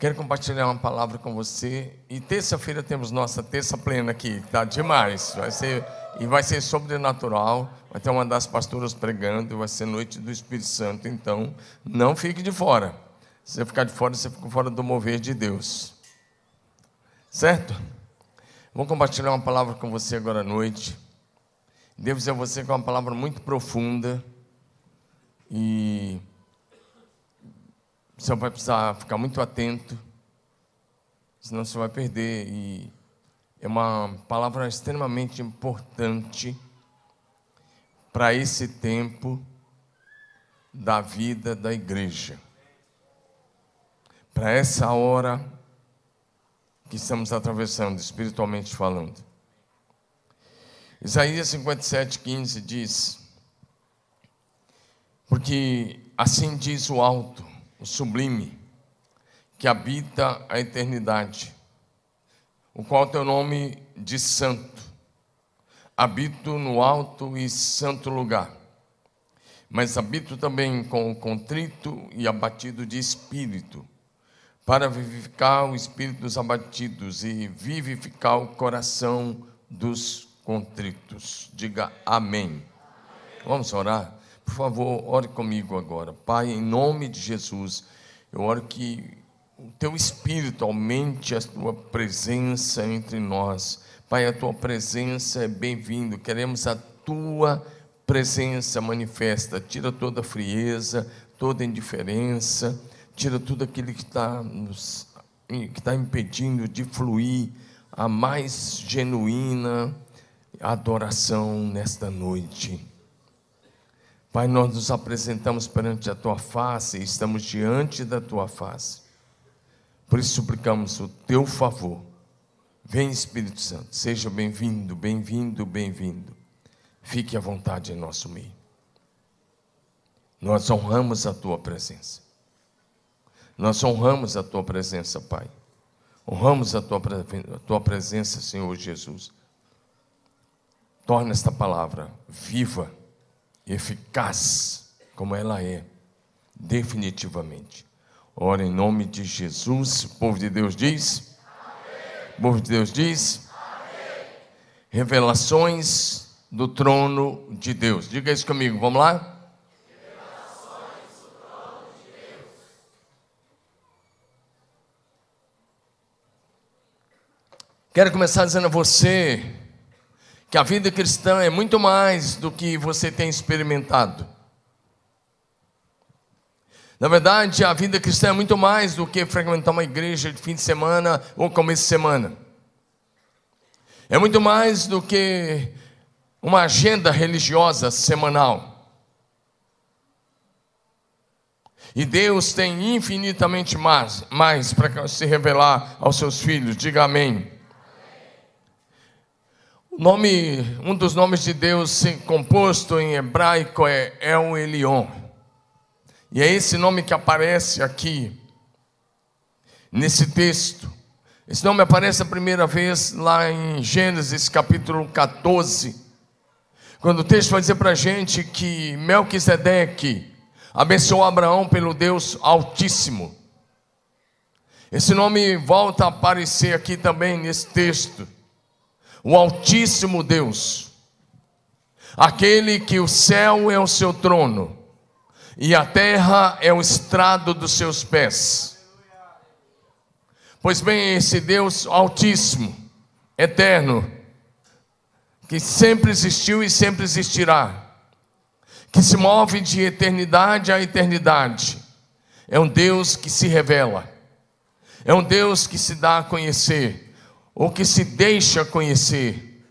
Quero compartilhar uma palavra com você. E terça-feira temos nossa terça plena aqui, tá demais. Vai ser e vai ser sobrenatural. Vai ter uma das pastoras pregando, vai ser noite do Espírito Santo. Então, não fique de fora. Se você ficar de fora, você fica fora do mover de Deus. Certo? Vou compartilhar uma palavra com você agora à noite. Devo dizer a você que é uma palavra muito profunda e você vai precisar ficar muito atento, senão você vai perder. E é uma palavra extremamente importante para esse tempo da vida da igreja. Para essa hora que estamos atravessando, espiritualmente falando. Isaías 57, 15 diz: Porque assim diz o alto, o sublime, que habita a eternidade, o qual teu nome de santo. Habito no alto e santo lugar, mas habito também com o contrito e abatido de espírito, para vivificar o espírito dos abatidos e vivificar o coração dos contritos. Diga amém. amém. Vamos orar? Por favor, ore comigo agora. Pai, em nome de Jesus, eu oro que o teu espírito aumente a tua presença entre nós. Pai, a tua presença é bem-vindo. Queremos a tua presença manifesta. Tira toda frieza, toda indiferença, tira tudo aquilo que está nos que está impedindo de fluir a mais genuína adoração nesta noite. Pai, nós nos apresentamos perante a tua face e estamos diante da tua face. Por isso suplicamos o teu favor. Vem, Espírito Santo, seja bem-vindo, bem-vindo, bem-vindo. Fique à vontade em nosso meio. Nós honramos a tua presença. Nós honramos a tua presença, Pai. Honramos a tua, a tua presença, Senhor Jesus. Torna esta palavra viva eficaz como ela é, definitivamente. Ora, em nome de Jesus, o povo de Deus diz: Amém. O povo de Deus diz: Amém. Revelações do trono de Deus. Diga isso comigo, vamos lá? Quero começar dizendo a você que a vida cristã é muito mais do que você tem experimentado. Na verdade, a vida cristã é muito mais do que frequentar uma igreja de fim de semana ou começo de semana. É muito mais do que uma agenda religiosa semanal. E Deus tem infinitamente mais, mais para se revelar aos seus filhos. Diga amém nome, um dos nomes de Deus composto em hebraico é El Elion. E é esse nome que aparece aqui, nesse texto. Esse nome aparece a primeira vez lá em Gênesis capítulo 14, quando o texto vai dizer para a gente que Melquisedeque abençoou Abraão pelo Deus Altíssimo. Esse nome volta a aparecer aqui também nesse texto o Altíssimo Deus, aquele que o céu é o seu trono e a terra é o estrado dos seus pés. Pois bem, esse Deus Altíssimo, eterno, que sempre existiu e sempre existirá, que se move de eternidade a eternidade, é um Deus que se revela, é um Deus que se dá a conhecer ou que se deixa conhecer.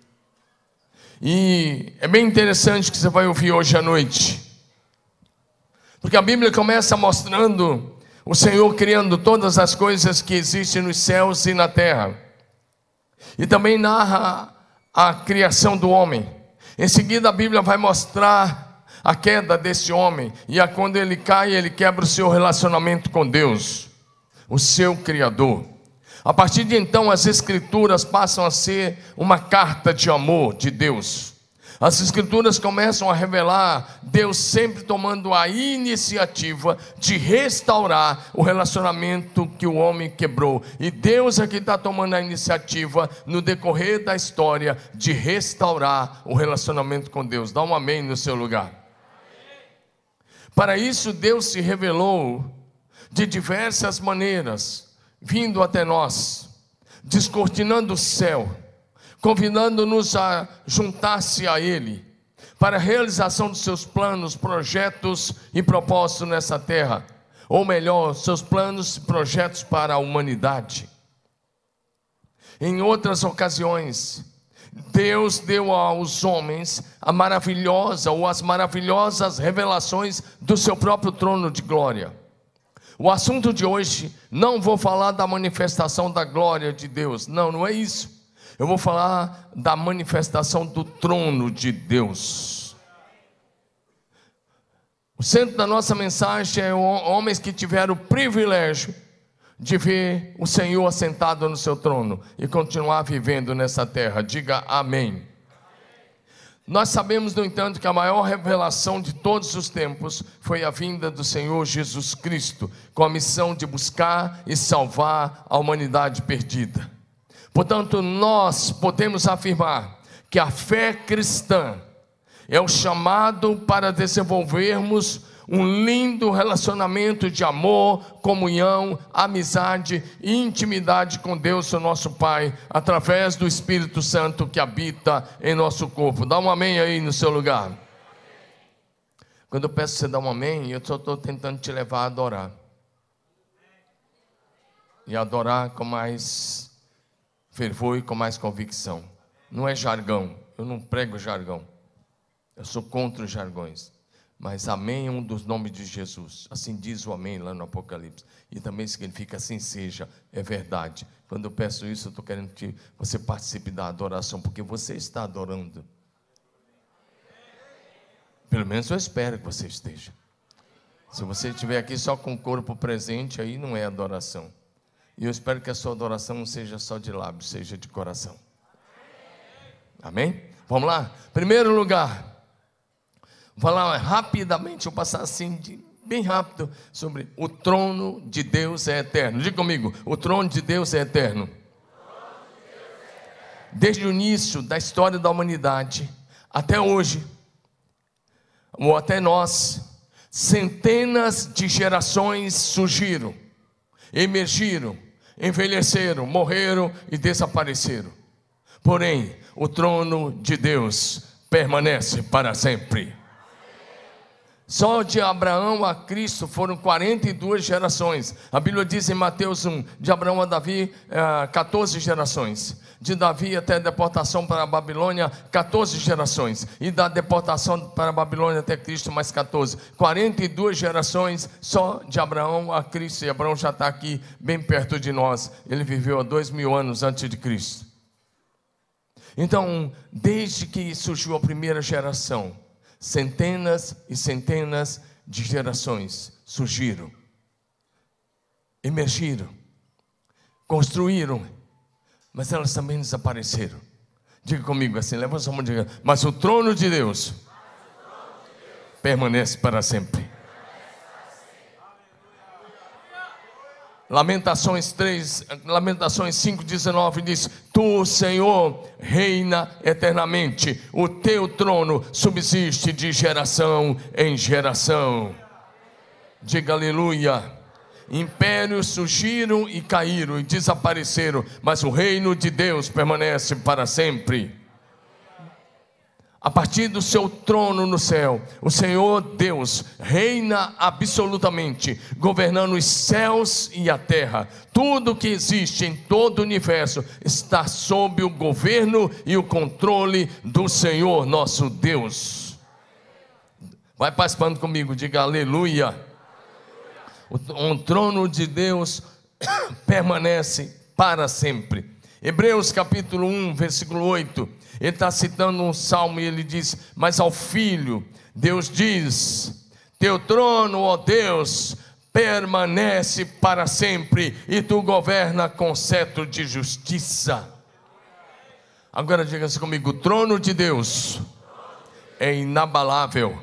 E é bem interessante que você vai ouvir hoje à noite, porque a Bíblia começa mostrando o Senhor criando todas as coisas que existem nos céus e na terra, e também narra a criação do homem. Em seguida, a Bíblia vai mostrar a queda desse homem, e a quando ele cai, ele quebra o seu relacionamento com Deus, o seu Criador. A partir de então, as Escrituras passam a ser uma carta de amor de Deus. As Escrituras começam a revelar Deus sempre tomando a iniciativa de restaurar o relacionamento que o homem quebrou. E Deus aqui está tomando a iniciativa no decorrer da história de restaurar o relacionamento com Deus. Dá um amém no seu lugar. Para isso, Deus se revelou de diversas maneiras, vindo até nós, descortinando o céu convidando-nos a juntar-se a Ele para a realização dos seus planos, projetos e propósitos nessa terra, ou melhor, seus planos e projetos para a humanidade. Em outras ocasiões, Deus deu aos homens a maravilhosa ou as maravilhosas revelações do seu próprio trono de glória. O assunto de hoje, não vou falar da manifestação da glória de Deus, não, não é isso. Eu vou falar da manifestação do trono de Deus. O centro da nossa mensagem é homens que tiveram o privilégio de ver o Senhor assentado no seu trono e continuar vivendo nessa terra. Diga amém. Nós sabemos, no entanto, que a maior revelação de todos os tempos foi a vinda do Senhor Jesus Cristo, com a missão de buscar e salvar a humanidade perdida. Portanto, nós podemos afirmar que a fé cristã é o chamado para desenvolvermos um lindo relacionamento de amor, comunhão, amizade e intimidade com Deus, o nosso Pai, através do Espírito Santo que habita em nosso corpo. Dá um amém aí no seu lugar. Quando eu peço você dar um amém, eu só estou tentando te levar a adorar. E adorar com mais fervor e com mais convicção. Não é jargão, eu não prego jargão. Eu sou contra os jargões. Mas amém é um dos nomes de Jesus. Assim diz o amém lá no Apocalipse. E também significa assim seja, é verdade. Quando eu peço isso, eu estou querendo que você participe da adoração, porque você está adorando. Pelo menos eu espero que você esteja. Se você estiver aqui só com o corpo presente, aí não é adoração. E eu espero que a sua adoração não seja só de lábios, seja de coração. Amém? Vamos lá? Primeiro lugar, vou falar rapidamente, vou passar assim, de, bem rápido, sobre o trono de Deus é eterno. Diga comigo: o trono de Deus é eterno. Desde o início da história da humanidade até hoje, ou até nós, centenas de gerações surgiram, emergiram, envelheceram, morreram e desapareceram. Porém, o trono de Deus permanece para sempre. Só de Abraão a Cristo foram 42 gerações. A Bíblia diz em Mateus 1: de Abraão a Davi, 14 eh, gerações. De Davi até a deportação para a Babilônia, 14 gerações. E da deportação para a Babilônia até Cristo, mais 14. 42 gerações só de Abraão a Cristo. E Abraão já está aqui, bem perto de nós. Ele viveu há dois mil anos antes de Cristo. Então, desde que surgiu a primeira geração, centenas e centenas de gerações surgiram, emergiram, construíram, mas elas também desapareceram. Diga comigo assim, leva sua mão e diga, mas o trono de Deus permanece para sempre. Lamentações 3, Lamentações 5,19 diz: Tu, Senhor, reina eternamente, o teu trono subsiste de geração em geração. Diga aleluia. Impérios surgiram e caíram e desapareceram, mas o reino de Deus permanece para sempre a partir do seu trono no céu, o Senhor Deus reina absolutamente, governando os céus e a terra. Tudo que existe em todo o universo está sob o governo e o controle do Senhor nosso Deus. Vai participando comigo, diga aleluia. O, o trono de Deus permanece para sempre. Hebreus capítulo 1, versículo 8 ele está citando um salmo e ele diz: Mas ao filho, Deus diz: Teu trono, ó Deus, permanece para sempre e tu governa com cetro de justiça. Agora diga-se comigo: trono de Deus é inabalável.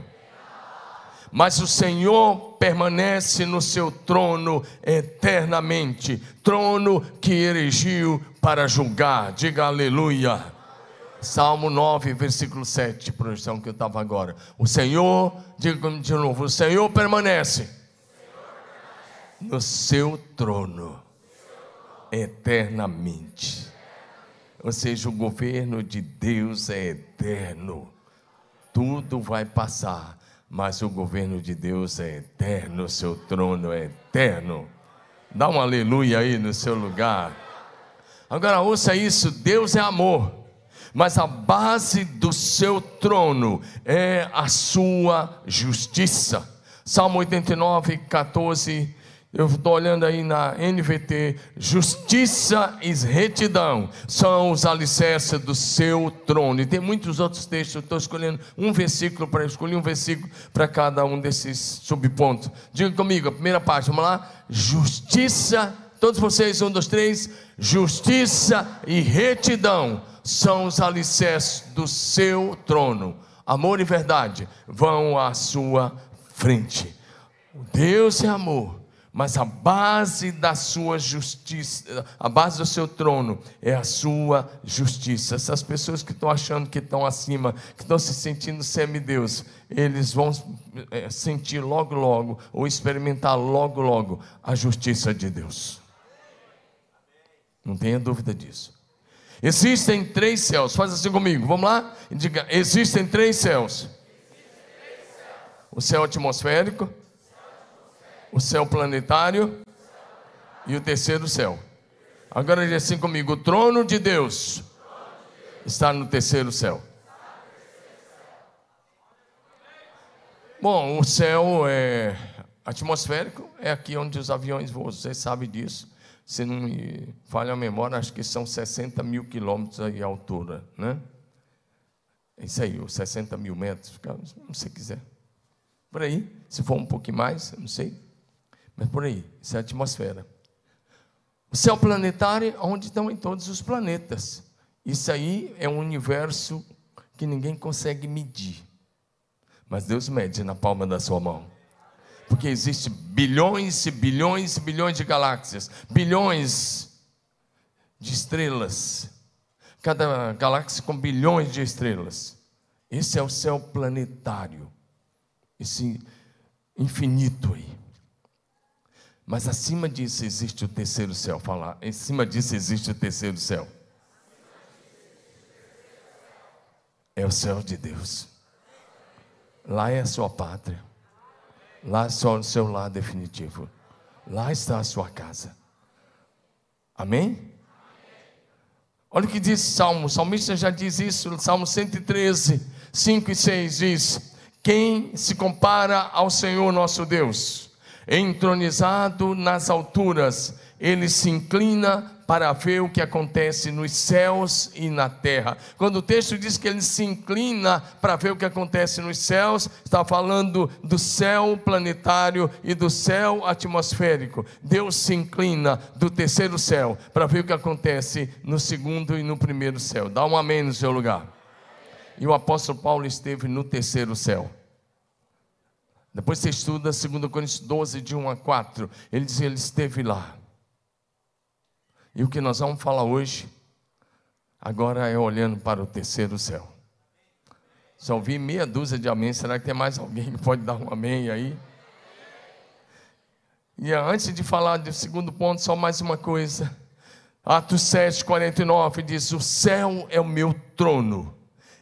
Mas o Senhor permanece no seu trono eternamente trono que erigiu para julgar. Diga aleluia. Salmo 9, versículo 7, projeção que eu estava agora. O Senhor, diga de novo: o Senhor permanece no seu trono eternamente. Ou seja, o governo de Deus é eterno. Tudo vai passar, mas o governo de Deus é eterno, o seu trono é eterno. Dá um aleluia aí no seu lugar. Agora ouça isso: Deus é amor, mas a base do seu trono é a sua justiça. Salmo 89, 14 eu estou olhando aí na NVT, justiça e retidão são os alicerces do seu trono. E tem muitos outros textos, eu estou escolhendo um versículo para escolher um versículo para cada um desses subpontos. Diga comigo, a primeira parte, vamos lá. Justiça, todos vocês, um, dois, três. Justiça e retidão são os alicerces do seu trono. Amor e verdade vão à sua frente. Deus é amor mas a base da sua justiça, a base do seu trono é a sua justiça. Essas pessoas que estão achando que estão acima, que estão se sentindo semideus, eles vão é, sentir logo, logo, ou experimentar logo, logo a justiça de Deus. Não tenha dúvida disso. Existem três céus, faz assim comigo, vamos lá? Diga: existem três céus: o céu atmosférico o céu planetário e o terceiro céu. Agora diga assim comigo: o trono de Deus está no terceiro céu. Bom, o céu é atmosférico, é aqui onde os aviões voam, você sabe disso. Se não me falha a memória, acho que são 60 mil quilômetros aí a altura, né? É isso aí, os 60 mil metros, não sei quiser. Por aí, se for um pouquinho mais, não sei. Mas por aí, isso é a atmosfera. O céu planetário, onde estão em todos os planetas. Isso aí é um universo que ninguém consegue medir. Mas Deus mede na palma da sua mão. Porque existe bilhões e bilhões e bilhões de galáxias, bilhões de estrelas. Cada galáxia com bilhões de estrelas. Esse é o céu planetário. Esse infinito aí. Mas acima disso existe o terceiro céu. Falar, em cima disso existe o terceiro céu. É o céu de Deus. Lá é a sua pátria. Lá só o seu lar definitivo. Lá está a sua casa. Amém? Olha o que diz Salmo, o salmista já diz isso, Salmo 113, 5 e 6 diz: Quem se compara ao Senhor nosso Deus? entronizado nas alturas, ele se inclina para ver o que acontece nos céus e na terra. Quando o texto diz que ele se inclina para ver o que acontece nos céus, está falando do céu planetário e do céu atmosférico. Deus se inclina do terceiro céu para ver o que acontece no segundo e no primeiro céu. Dá um amém no seu lugar. E o apóstolo Paulo esteve no terceiro céu. Depois você estuda 2 Coríntios 12, de 1 a 4. Ele diz: Ele esteve lá. E o que nós vamos falar hoje, agora é olhando para o terceiro céu. Só ouvi meia dúzia de amém. Será que tem mais alguém que pode dar um amém aí? E antes de falar do segundo ponto, só mais uma coisa. Atos 7, 49 diz: O céu é o meu trono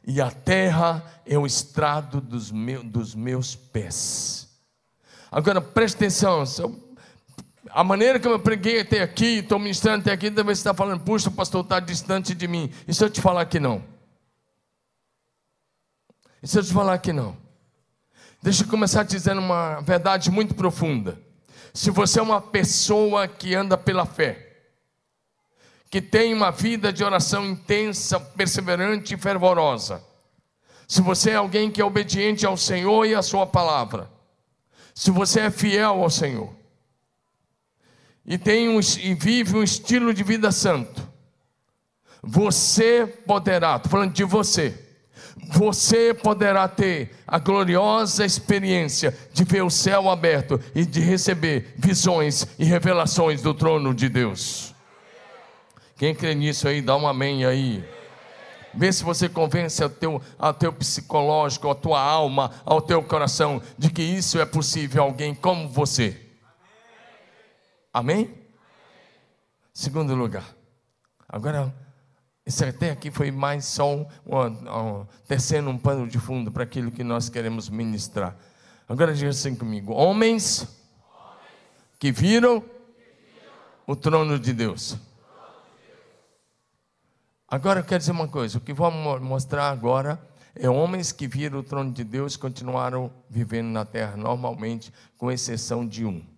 e a terra é o estrado dos, dos meus pés. Agora preste atenção, a maneira que eu preguei até aqui, estou ministrando até aqui, deve estar falando, puxa, o pastor está distante de mim. E se eu te falar que não? E se eu te falar que não? Deixa eu começar dizendo uma verdade muito profunda. Se você é uma pessoa que anda pela fé, que tem uma vida de oração intensa, perseverante e fervorosa, se você é alguém que é obediente ao Senhor e à Sua palavra, se você é fiel ao Senhor e tem um, e vive um estilo de vida santo, você poderá, estou falando de você, você poderá ter a gloriosa experiência de ver o céu aberto e de receber visões e revelações do trono de Deus. Quem crê nisso aí, dá um amém aí. Vê se você convence ao teu, ao teu psicológico, à tua alma, ao teu coração, de que isso é possível a alguém como você. Amém? Segundo lugar. Agora, isso até aqui foi mais só um, um, um, tecendo um pano de fundo para aquilo que nós queremos ministrar. Agora diga assim comigo: homens que viram o trono de Deus. Agora eu quero dizer uma coisa: o que vou mostrar agora é homens que viram o trono de Deus continuaram vivendo na terra normalmente, com exceção de um.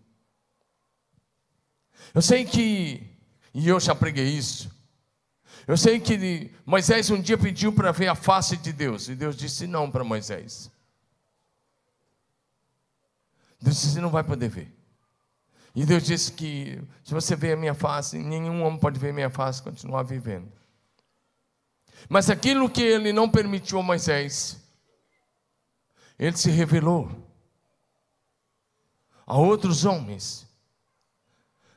Eu sei que, e eu já preguei isso, eu sei que Moisés um dia pediu para ver a face de Deus, e Deus disse não para Moisés. Deus disse: não vai poder ver. E Deus disse que se você ver a minha face, nenhum homem pode ver a minha face continuar vivendo. Mas aquilo que ele não permitiu a Moisés, ele se revelou a outros homens.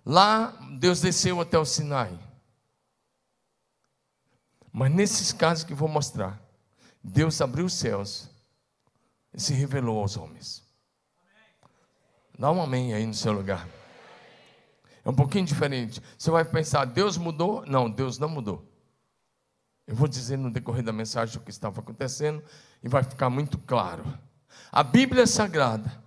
Lá Deus desceu até o Sinai. Mas nesses casos que vou mostrar, Deus abriu os céus e se revelou aos homens. Dá um amém aí no seu lugar. É um pouquinho diferente. Você vai pensar, Deus mudou? Não, Deus não mudou. Eu vou dizer no decorrer da mensagem o que estava acontecendo e vai ficar muito claro. A Bíblia Sagrada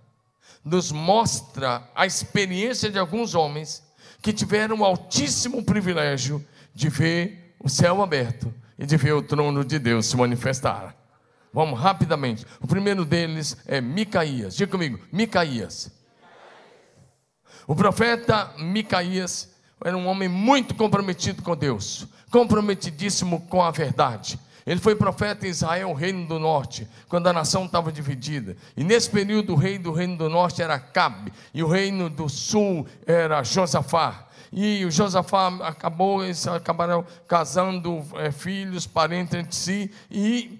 nos mostra a experiência de alguns homens que tiveram o altíssimo privilégio de ver o céu aberto e de ver o trono de Deus se manifestar. Vamos rapidamente. O primeiro deles é Micaías. Diga comigo, Micaías. O profeta Micaías era um homem muito comprometido com Deus, comprometidíssimo com a verdade. Ele foi profeta em Israel, reino do norte, quando a nação estava dividida. E nesse período, o rei do reino do norte era Cabe, e o reino do sul era Josafá. E o Josafá acabou, eles acabaram casando é, filhos, parentes entre si, e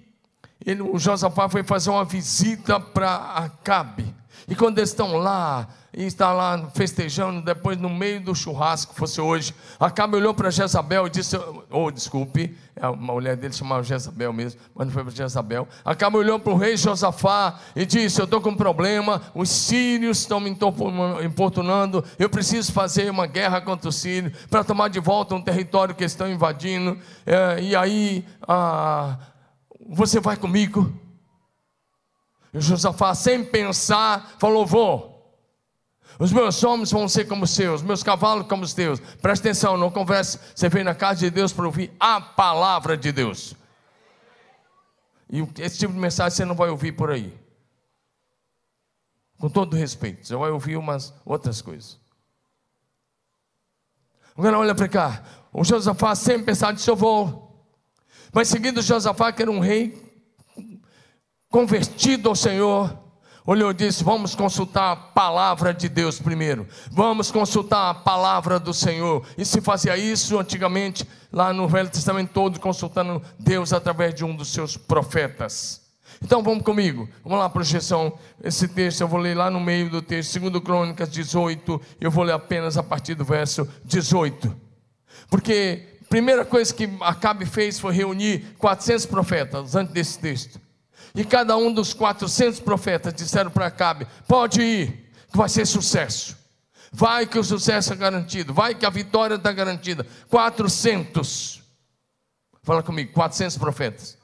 ele, o Josafá foi fazer uma visita para Acabe. E quando eles estão lá, e está lá festejando, depois no meio do churrasco, fosse hoje, Acabe olhou para Jezabel e disse, ou oh, desculpe, a mulher dele chamava Jezabel mesmo, mas não foi para Jezabel. Acabe olhou para o rei Josafá e disse: Eu estou com um problema, os sírios estão me importunando, eu preciso fazer uma guerra contra os sírios para tomar de volta um território que estão invadindo. É, e aí, ah, você vai comigo? E Josafá, sem pensar, falou: Vou. Os meus homens vão ser como os seus, meus cavalos como os teus. Presta atenção, não converse. Você vem na casa de Deus para ouvir a palavra de Deus. E esse tipo de mensagem você não vai ouvir por aí. Com todo respeito, você vai ouvir umas outras coisas. Agora olha para cá. O Josafá sempre pensava disse: Eu vou. Mas seguindo Josafá, que era um rei convertido ao Senhor, olhou e disse: Vamos consultar a palavra de Deus primeiro, vamos consultar a palavra do Senhor. E se fazia isso antigamente, lá no Velho Testamento todo, consultando Deus através de um dos seus profetas. Então vamos comigo, vamos lá, projeção. Esse texto eu vou ler lá no meio do texto, 2 Crônicas 18, eu vou ler apenas a partir do verso 18. Porque a primeira coisa que Acabe fez foi reunir 400 profetas antes desse texto. E cada um dos 400 profetas disseram para Acabe: pode ir, que vai ser sucesso. Vai que o sucesso é garantido, vai que a vitória está garantida. 400. Fala comigo, 400 profetas.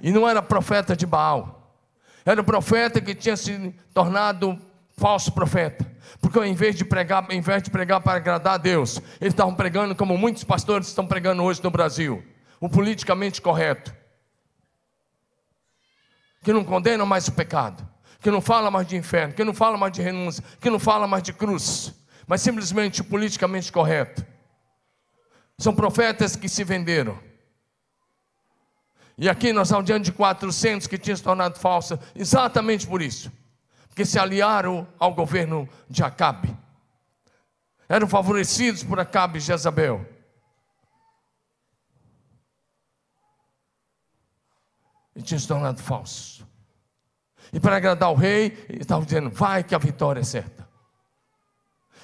E não era profeta de Baal. Era profeta que tinha se tornado falso profeta. Porque ao invés de pregar, ao invés de pregar para agradar a Deus, eles estavam pregando como muitos pastores estão pregando hoje no Brasil, o politicamente correto que não condena mais o pecado, que não fala mais de inferno, que não fala mais de renúncia, que não fala mais de cruz, mas simplesmente politicamente correto. São profetas que se venderam. E aqui nós estamos diante de 400 que tinham se tornado falsos, exatamente por isso, porque se aliaram ao governo de Acabe, eram favorecidos por Acabe e Jezabel. E tinham se tornado falsos. E para agradar o rei, ele estava dizendo: vai que a vitória é certa.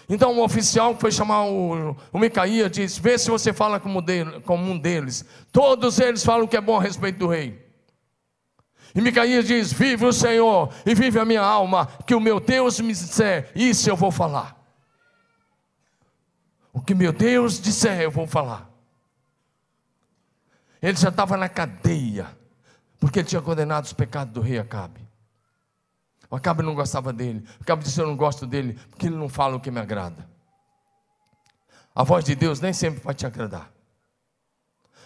Então o oficial foi chamar o, o Micaías disse: Vê se você fala como, dele, como um deles. Todos eles falam o que é bom a respeito do rei. E Micaías diz: Vive o Senhor e vive a minha alma, que o meu Deus me disser, isso eu vou falar. O que meu Deus disser, eu vou falar. Ele já estava na cadeia, porque ele tinha condenado os pecados do rei Acabe. O Acabe não gostava dele. O Acabe disse: Eu não gosto dele, porque ele não fala o que me agrada. A voz de Deus nem sempre vai te agradar.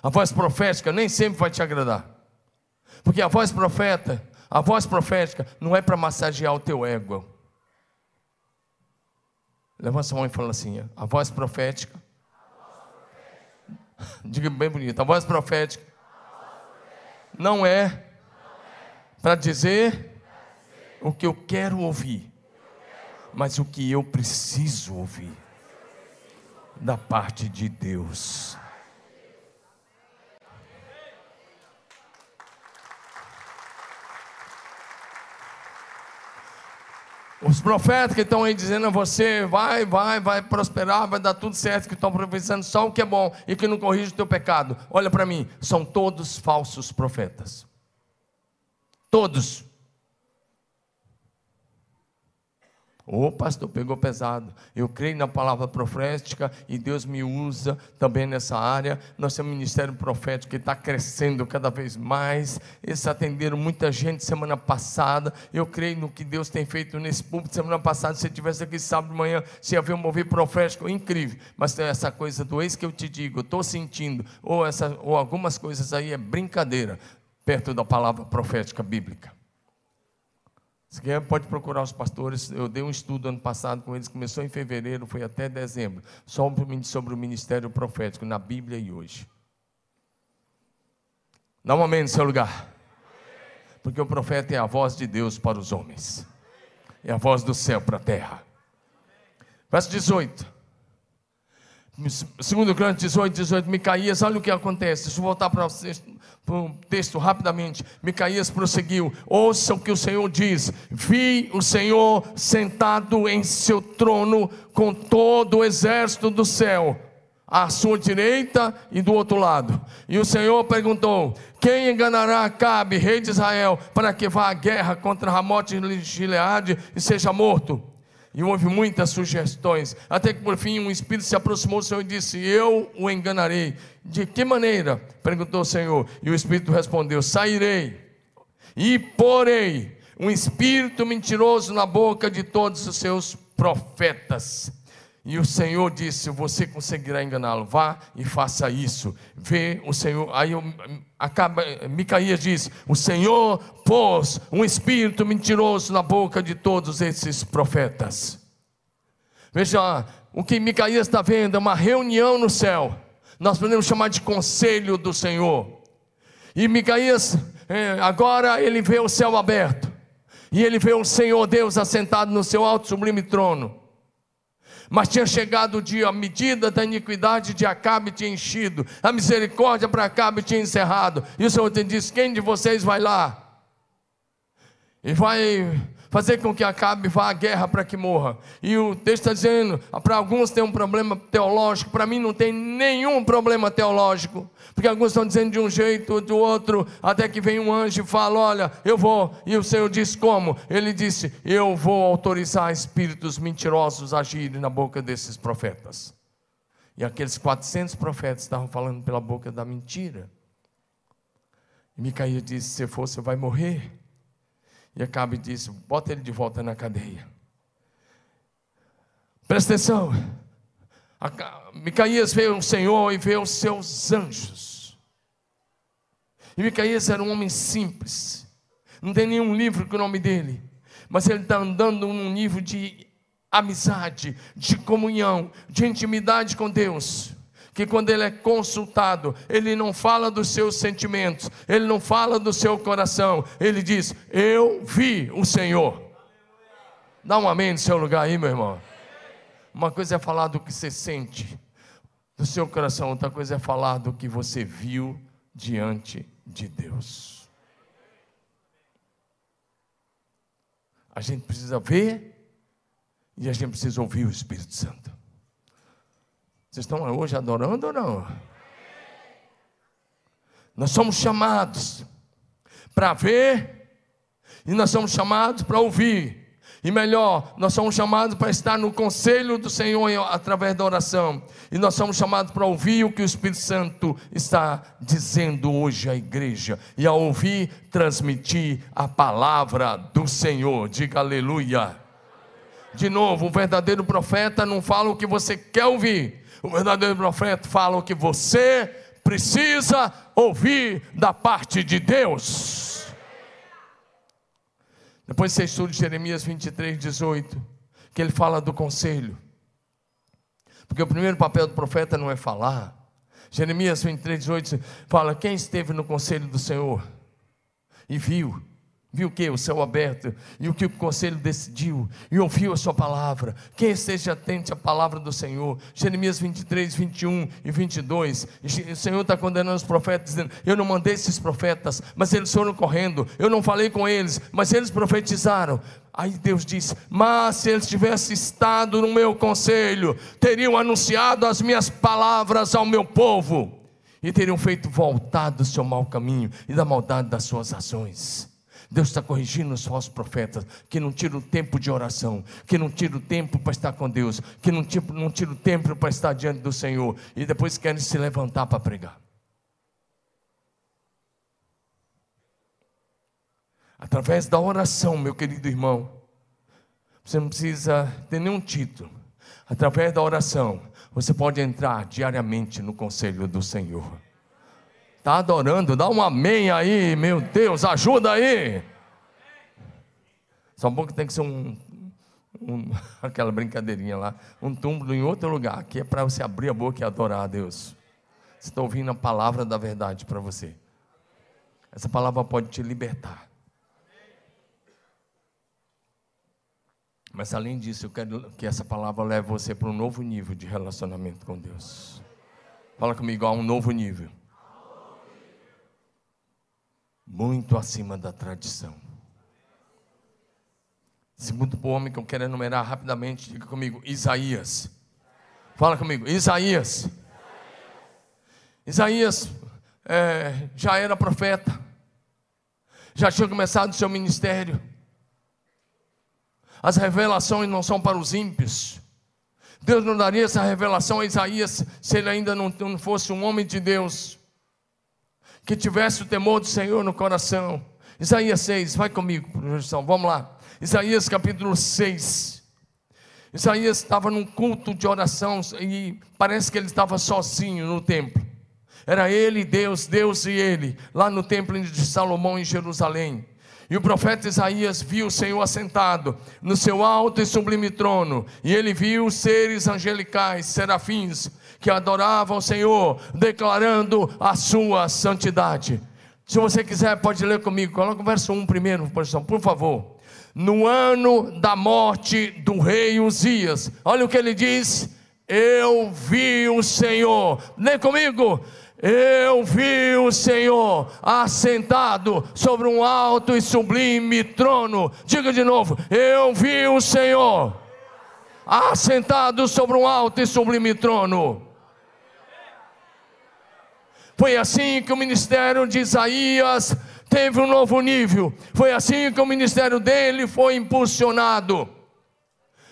A voz profética nem sempre vai te agradar. Porque a voz profeta, a voz profética não é para massagear o teu ego. Levanta a mão e fala assim: a voz profética. Diga bem bonito: a voz profética não é para dizer o que eu quero ouvir, mas o que eu preciso ouvir da parte de Deus. Os profetas que estão aí dizendo a você, vai, vai, vai prosperar, vai dar tudo certo, que estão profetizando só o que é bom e que não corrige o teu pecado. Olha para mim, são todos falsos profetas. Todos. Ô oh, pastor, pegou pesado. Eu creio na palavra profética e Deus me usa também nessa área. Um ministério profético está crescendo cada vez mais. Eles atenderam muita gente semana passada. Eu creio no que Deus tem feito nesse público. Semana passada, se você estivesse aqui sábado de manhã, você ia ver um mover profético incrível. Mas tem essa coisa do ex que eu te digo, estou sentindo, ou, essa, ou algumas coisas aí é brincadeira, perto da palavra profética bíblica. Se quer, pode procurar os pastores. Eu dei um estudo ano passado com eles, começou em fevereiro, foi até dezembro, só sobre o ministério profético na Bíblia e hoje. Dá um amém no seu lugar. Porque o profeta é a voz de Deus para os homens, é a voz do céu para a terra. Verso 18. Segundo Crônicas 18, 18, Micaías, olha o que acontece. Deixa eu voltar para o texto rapidamente. Micaías prosseguiu: Ouça o que o Senhor diz. Vi o Senhor sentado em seu trono com todo o exército do céu, à sua direita e do outro lado. E o Senhor perguntou: Quem enganará Acabe, rei de Israel, para que vá à guerra contra Ramote de Gileade e seja morto? E houve muitas sugestões, até que por fim um espírito se aproximou do Senhor e disse: Eu o enganarei. De que maneira? perguntou o Senhor. E o espírito respondeu: Sairei e porei um espírito mentiroso na boca de todos os seus profetas. E o Senhor disse: Você conseguirá enganá-lo, vá e faça isso. Vê o Senhor. Aí acaba, Micaías diz: O Senhor pôs um espírito mentiroso na boca de todos esses profetas. Veja, o que Micaías está vendo é uma reunião no céu. Nós podemos chamar de conselho do Senhor. E Micaías, é, agora ele vê o céu aberto. E ele vê o Senhor Deus assentado no seu alto sublime trono. Mas tinha chegado o dia, a medida da iniquidade de Acabe tinha enchido, a misericórdia para Acabe tinha encerrado. E o Senhor disse: quem de vocês vai lá? E vai fazer com que Acabe vá à guerra para que morra. E o texto está dizendo: para alguns tem um problema teológico, para mim não tem nenhum problema teológico, porque alguns estão dizendo de um jeito ou do outro, até que vem um anjo e fala: Olha, eu vou. E o Senhor diz: Como? Ele disse: Eu vou autorizar espíritos mentirosos a agirem na boca desses profetas. E aqueles 400 profetas estavam falando pela boca da mentira. E Micaías disse: Se for, você vai morrer. E Acabe disse: bota ele de volta na cadeia. Presta atenção. Micaías veio o Senhor e veio os seus anjos. E Micaías era um homem simples. Não tem nenhum livro com o nome dele. Mas ele está andando num nível de amizade, de comunhão, de intimidade com Deus que quando ele é consultado, ele não fala dos seus sentimentos, ele não fala do seu coração, ele diz: Eu vi o Senhor. Dá um amém no seu lugar aí, meu irmão. Uma coisa é falar do que você sente do seu coração, outra coisa é falar do que você viu diante de Deus. A gente precisa ver e a gente precisa ouvir o Espírito Santo. Vocês estão hoje adorando ou não? Nós somos chamados para ver e nós somos chamados para ouvir. E melhor, nós somos chamados para estar no conselho do Senhor através da oração. E nós somos chamados para ouvir o que o Espírito Santo está dizendo hoje à igreja. E ao ouvir, transmitir a palavra do Senhor. Diga aleluia. De novo, o verdadeiro profeta não fala o que você quer ouvir. O verdadeiro profeta fala o que você precisa ouvir da parte de Deus. Depois você estuda Jeremias 23, 18, que ele fala do conselho. Porque o primeiro papel do profeta não é falar. Jeremias 23, 18 fala: Quem esteve no conselho do Senhor e viu Viu o que? O céu aberto. E o que o conselho decidiu. E ouviu a sua palavra. Quem esteja atento à palavra do Senhor. Jeremias 23, 21 e 22. o Senhor está condenando os profetas, dizendo: Eu não mandei esses profetas, mas eles foram correndo. Eu não falei com eles, mas eles profetizaram. Aí Deus diz: Mas se eles tivessem estado no meu conselho, teriam anunciado as minhas palavras ao meu povo. E teriam feito voltar do seu mau caminho e da maldade das suas ações. Deus está corrigindo os falsos profetas, que não tiram o tempo de oração, que não tiram o tempo para estar com Deus, que não tiram, não tiram o tempo para estar diante do Senhor, e depois querem se levantar para pregar. Através da oração, meu querido irmão, você não precisa ter nenhum título. Através da oração, você pode entrar diariamente no conselho do Senhor. Está adorando, dá um amém aí, meu Deus, ajuda aí. Só um pouco tem que ser um, um, aquela brincadeirinha lá, um túmulo em outro lugar, que é para você abrir a boca e adorar a Deus. Você está ouvindo a palavra da verdade para você. Essa palavra pode te libertar. Mas além disso, eu quero que essa palavra leve você para um novo nível de relacionamento com Deus. Fala comigo, a um novo nível muito acima da tradição. Segundo homem que eu quero enumerar rapidamente, diga comigo, Isaías. Fala comigo, Isaías. Isaías é, já era profeta, já tinha começado o seu ministério. As revelações não são para os ímpios. Deus não daria essa revelação a Isaías se ele ainda não, não fosse um homem de Deus que tivesse o temor do Senhor no coração. Isaías 6, vai comigo, projeção, vamos lá. Isaías capítulo 6. Isaías estava num culto de oração e parece que ele estava sozinho no templo. Era ele, Deus, Deus e ele, lá no templo de Salomão em Jerusalém. E o profeta Isaías viu o Senhor assentado no seu alto e sublime trono, e ele viu seres angelicais, serafins, que adoravam o Senhor, declarando a sua santidade. Se você quiser, pode ler comigo. Coloca o verso 1 primeiro, por favor. No ano da morte do rei Uzias, olha o que ele diz: Eu vi o Senhor. Lê comigo. Eu vi o Senhor assentado sobre um alto e sublime trono. Diga de novo: Eu vi o Senhor assentado sobre um alto e sublime trono. Foi assim que o ministério de Isaías teve um novo nível. Foi assim que o ministério dele foi impulsionado.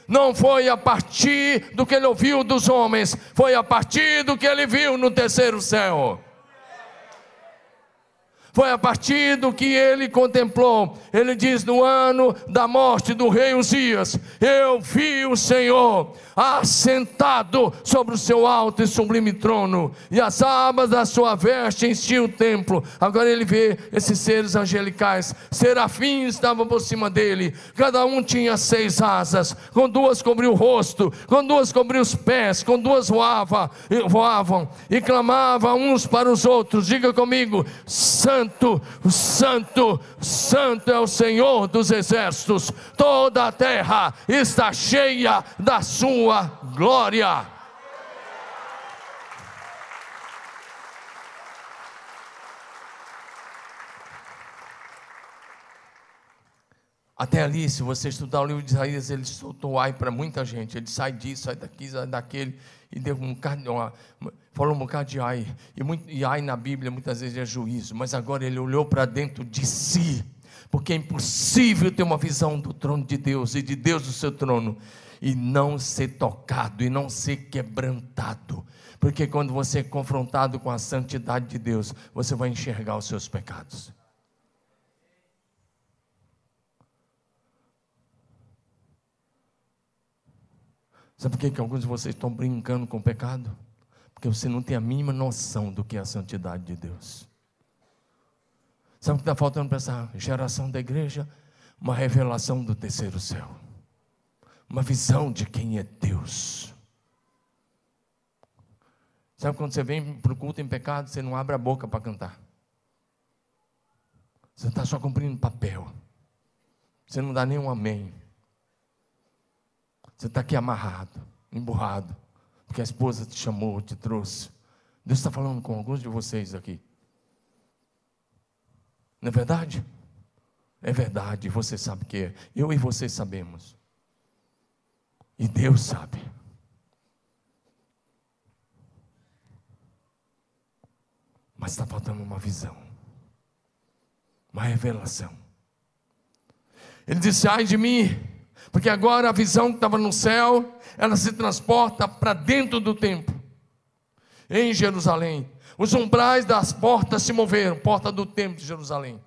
Não foi a partir do que ele ouviu dos homens, foi a partir do que ele viu no terceiro céu. Foi a partir do que ele contemplou. Ele diz: No ano da morte do rei Uzias, eu vi o Senhor assentado sobre o seu alto e sublime trono, e as abas da sua veste enchiam o templo. Agora ele vê esses seres angelicais, serafins estavam por cima dele, cada um tinha seis asas, com duas cobriu o rosto, com duas cobriu os pés, com duas voava, voavam e clamavam uns para os outros. Diga comigo: Santo, Santo, Santo é o Senhor dos exércitos, toda a terra está cheia da sua sua glória. Até ali, se você estudar o livro de Isaías, ele soltou ai para muita gente. Ele sai disso, sai daqui, sai daquele, e deu um bocado, falou um bocado de ai. E, muito, e ai na Bíblia muitas vezes é juízo, mas agora ele olhou para dentro de si, porque é impossível ter uma visão do trono de Deus e de Deus do seu trono e não ser tocado e não ser quebrantado. Porque quando você é confrontado com a santidade de Deus, você vai enxergar os seus pecados. Sabe por que, que alguns de vocês estão brincando com o pecado? Porque você não tem a mínima noção do que é a santidade de Deus. Sabe o que está faltando para essa geração da igreja? Uma revelação do terceiro céu. Uma visão de quem é Deus. Sabe quando você vem para o culto em pecado, você não abre a boca para cantar. Você está só cumprindo papel. Você não dá nem um amém. Você está aqui amarrado, emburrado, porque a esposa te chamou, te trouxe. Deus está falando com alguns de vocês aqui. Não é verdade? É verdade, você sabe que é. Eu e você sabemos. E Deus sabe. Mas está faltando uma visão, uma revelação. Ele disse: ai de mim, porque agora a visão que estava no céu, ela se transporta para dentro do templo, em Jerusalém. Os umbrais das portas se moveram, porta do templo de Jerusalém.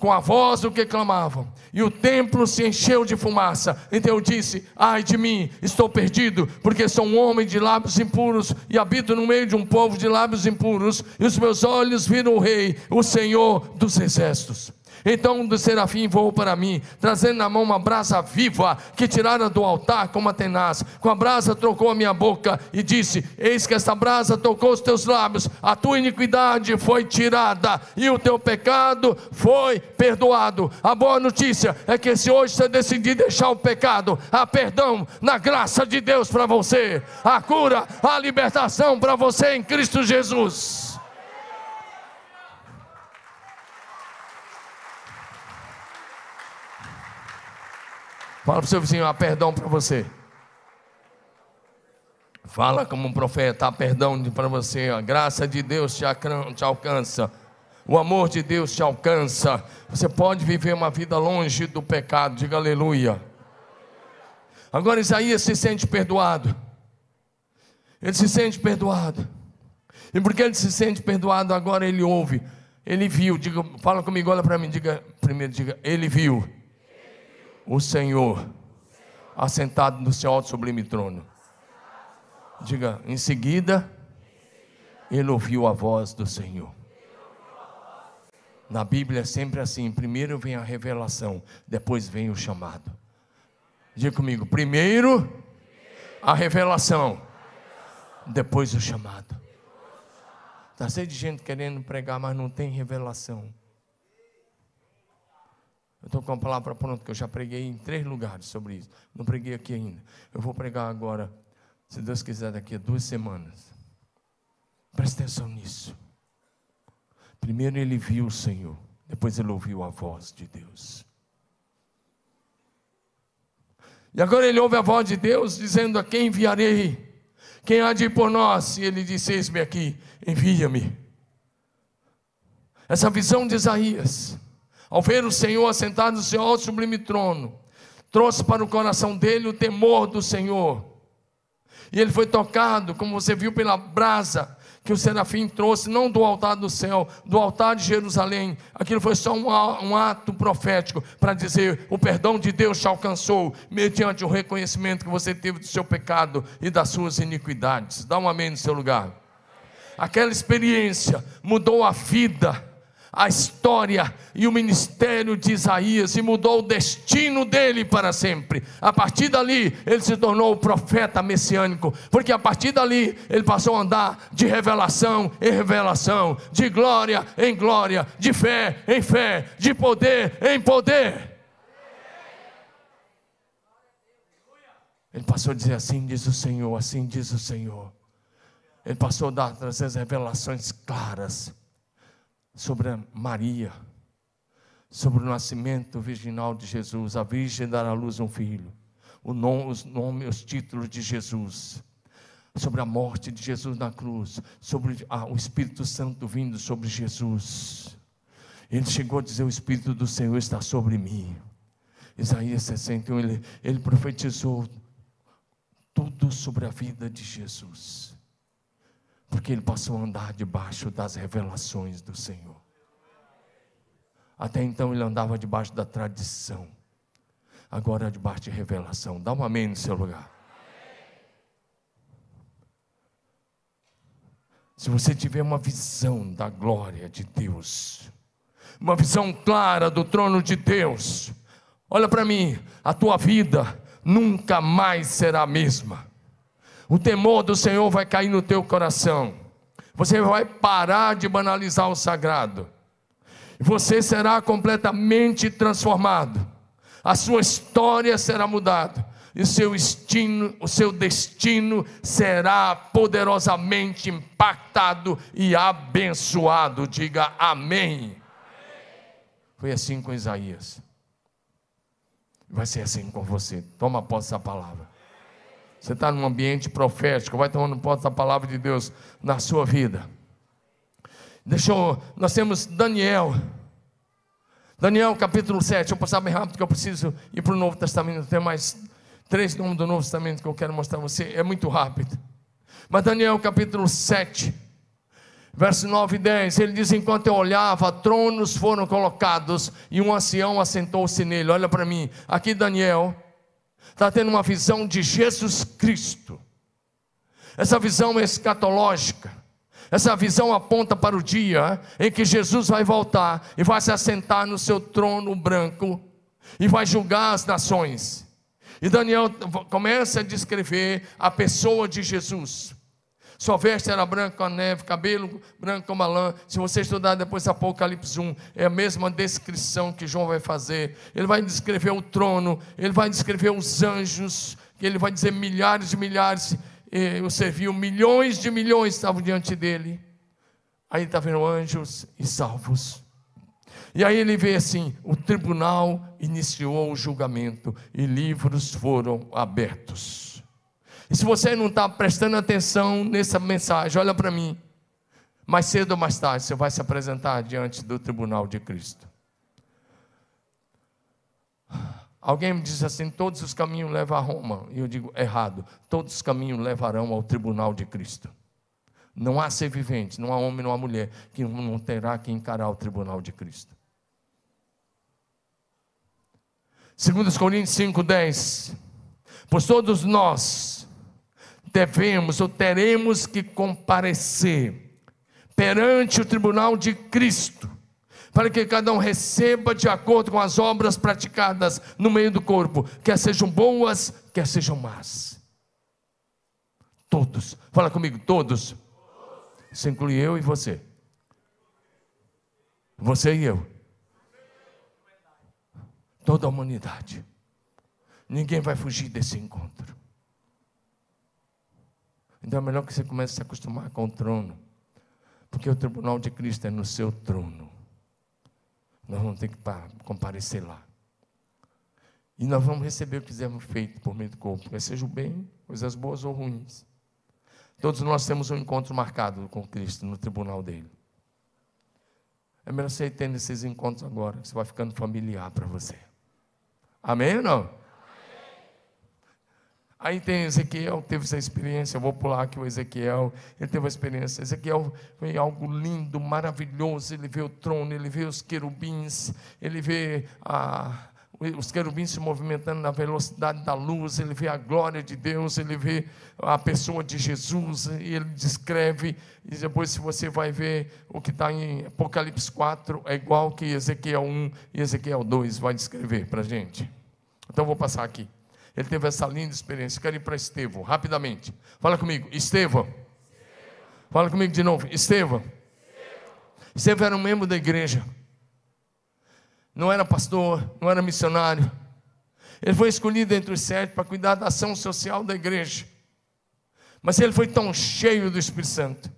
Com a voz do que clamavam, e o templo se encheu de fumaça. Então eu disse: Ai de mim, estou perdido, porque sou um homem de lábios impuros e habito no meio de um povo de lábios impuros, e os meus olhos viram o Rei, o Senhor dos exércitos. Então um dos serafim voou para mim, trazendo na mão uma brasa viva que tirara do altar como a tenaz. Com a brasa trocou a minha boca e disse: Eis que esta brasa tocou os teus lábios, a tua iniquidade foi tirada e o teu pecado foi perdoado. A boa notícia é que se hoje você decidir deixar o pecado, há perdão na graça de Deus para você, a cura, a libertação para você em Cristo Jesus. Fala para o seu vizinho, há perdão para você. Fala como um profeta, há perdão para você. A graça de Deus te, te alcança. O amor de Deus te alcança. Você pode viver uma vida longe do pecado. Diga aleluia. Agora Isaías se sente perdoado. Ele se sente perdoado. E porque ele se sente perdoado, agora ele ouve. Ele viu. Diga, fala comigo, olha para mim. Diga primeiro, diga, ele viu o Senhor assentado no seu alto sublime trono. Diga, em seguida, ele ouviu a voz do Senhor. Na Bíblia é sempre assim: primeiro vem a revelação, depois vem o chamado. Diga comigo: primeiro a revelação, depois o chamado. Está cheio de gente querendo pregar, mas não tem revelação. Eu estou com a palavra pronta, que eu já preguei em três lugares sobre isso. Não preguei aqui ainda. Eu vou pregar agora, se Deus quiser, daqui a duas semanas. Presta atenção nisso. Primeiro ele viu o Senhor, depois ele ouviu a voz de Deus. E agora ele ouve a voz de Deus dizendo: A quem enviarei? Quem há de ir por nós? E ele disse: Eis-me aqui, envia-me. Essa visão de Isaías ao ver o Senhor assentado no seu alto sublime trono, trouxe para o coração dele o temor do Senhor. E ele foi tocado, como você viu, pela brasa que o serafim trouxe, não do altar do céu, do altar de Jerusalém. Aquilo foi só um, ato profético para dizer: o perdão de Deus te alcançou, mediante o reconhecimento que você teve do seu pecado e das suas iniquidades. Dá um amém no seu lugar. Aquela experiência mudou a vida a história e o ministério de Isaías e mudou o destino dele para sempre. A partir dali, ele se tornou o profeta messiânico, porque a partir dali, ele passou a andar de revelação em revelação, de glória em glória, de fé em fé, de poder em poder. Ele passou a dizer assim diz o Senhor, assim diz o Senhor. Ele passou a dar, trazer as revelações claras sobre Maria, sobre o nascimento virginal de Jesus. A Virgem dará à luz um filho. Nome, os nomes, os títulos de Jesus. Sobre a morte de Jesus na cruz. Sobre o Espírito Santo vindo sobre Jesus. Ele chegou a dizer: O Espírito do Senhor está sobre mim. Isaías 61, ele, ele profetizou tudo sobre a vida de Jesus. Porque ele passou a andar debaixo das revelações do Senhor. Até então ele andava debaixo da tradição. Agora é debaixo de revelação. Dá um amém no seu lugar. Se você tiver uma visão da glória de Deus, uma visão clara do trono de Deus, olha para mim, a tua vida nunca mais será a mesma. O temor do Senhor vai cair no teu coração. Você vai parar de banalizar o sagrado você será completamente transformado. A sua história será mudada. E o seu destino, o seu destino será poderosamente impactado e abençoado. Diga amém. Foi assim com Isaías. Vai ser assim com você. Toma posse da palavra. Você está num ambiente profético, vai tomando posse da palavra de Deus na sua vida. Deixa eu, nós temos Daniel. Daniel capítulo 7. Eu vou passar bem rápido que eu preciso ir para o Novo Testamento. Tem mais três nomes do Novo Testamento que eu quero mostrar a você. É muito rápido. Mas Daniel capítulo 7, verso 9 e 10, ele diz: Enquanto eu olhava, tronos foram colocados e um ancião assentou-se nele. Olha para mim, aqui Daniel está tendo uma visão de Jesus Cristo. Essa visão é escatológica. Essa visão aponta para o dia em que Jesus vai voltar e vai se assentar no seu trono branco e vai julgar as nações. E Daniel começa a descrever a pessoa de Jesus. Sua veste era branca como a neve, cabelo branco como a lã. Se você estudar depois Apocalipse 1, é a mesma descrição que João vai fazer. Ele vai descrever o trono, ele vai descrever os anjos, ele vai dizer milhares e milhares eu serviu, milhões de milhões estavam diante dele. Aí está vendo anjos e salvos. E aí ele vê assim: o tribunal iniciou o julgamento e livros foram abertos. E se você não está prestando atenção nessa mensagem, olha para mim. Mais cedo ou mais tarde você vai se apresentar diante do tribunal de Cristo. Alguém me diz assim: todos os caminhos levam a Roma. E eu digo: errado. Todos os caminhos levarão ao tribunal de Cristo. Não há ser vivente, não há homem, não há mulher que não terá que encarar o tribunal de Cristo. 2 Coríntios 5,10 Pois todos nós devemos ou teremos que comparecer perante o tribunal de Cristo para que cada um receba de acordo com as obras praticadas no meio do corpo, quer sejam boas, quer sejam más. Todos, fala comigo, todos. Isso inclui eu e você. Você e eu. Toda a humanidade. Ninguém vai fugir desse encontro. Então é melhor que você comece a se acostumar com o trono. Porque o tribunal de Cristo é no seu trono. Nós vamos ter que comparecer lá. E nós vamos receber o que fizemos feito por meio do corpo, quer seja o bem, coisas boas ou ruins. Todos nós temos um encontro marcado com Cristo no tribunal dele. É melhor você ir tendo esses encontros agora, você vai ficando familiar para você. Amém ou não? Aí tem Ezequiel, teve essa experiência, eu vou pular aqui o Ezequiel, ele teve uma experiência. Ezequiel foi algo lindo, maravilhoso, ele vê o trono, ele vê os querubins, ele vê a, os querubins se movimentando na velocidade da luz, ele vê a glória de Deus, ele vê a pessoa de Jesus, e ele descreve, e depois se você vai ver o que está em Apocalipse 4, é igual que Ezequiel 1 e Ezequiel 2 vai descrever para a gente. Então vou passar aqui. Ele teve essa linda experiência. Quero ir para Estevão, rapidamente. Fala comigo, Estevão. Fala comigo de novo, Estevão. Estevão era um membro da igreja. Não era pastor, não era missionário. Ele foi escolhido entre os sete para cuidar da ação social da igreja. Mas ele foi tão cheio do Espírito Santo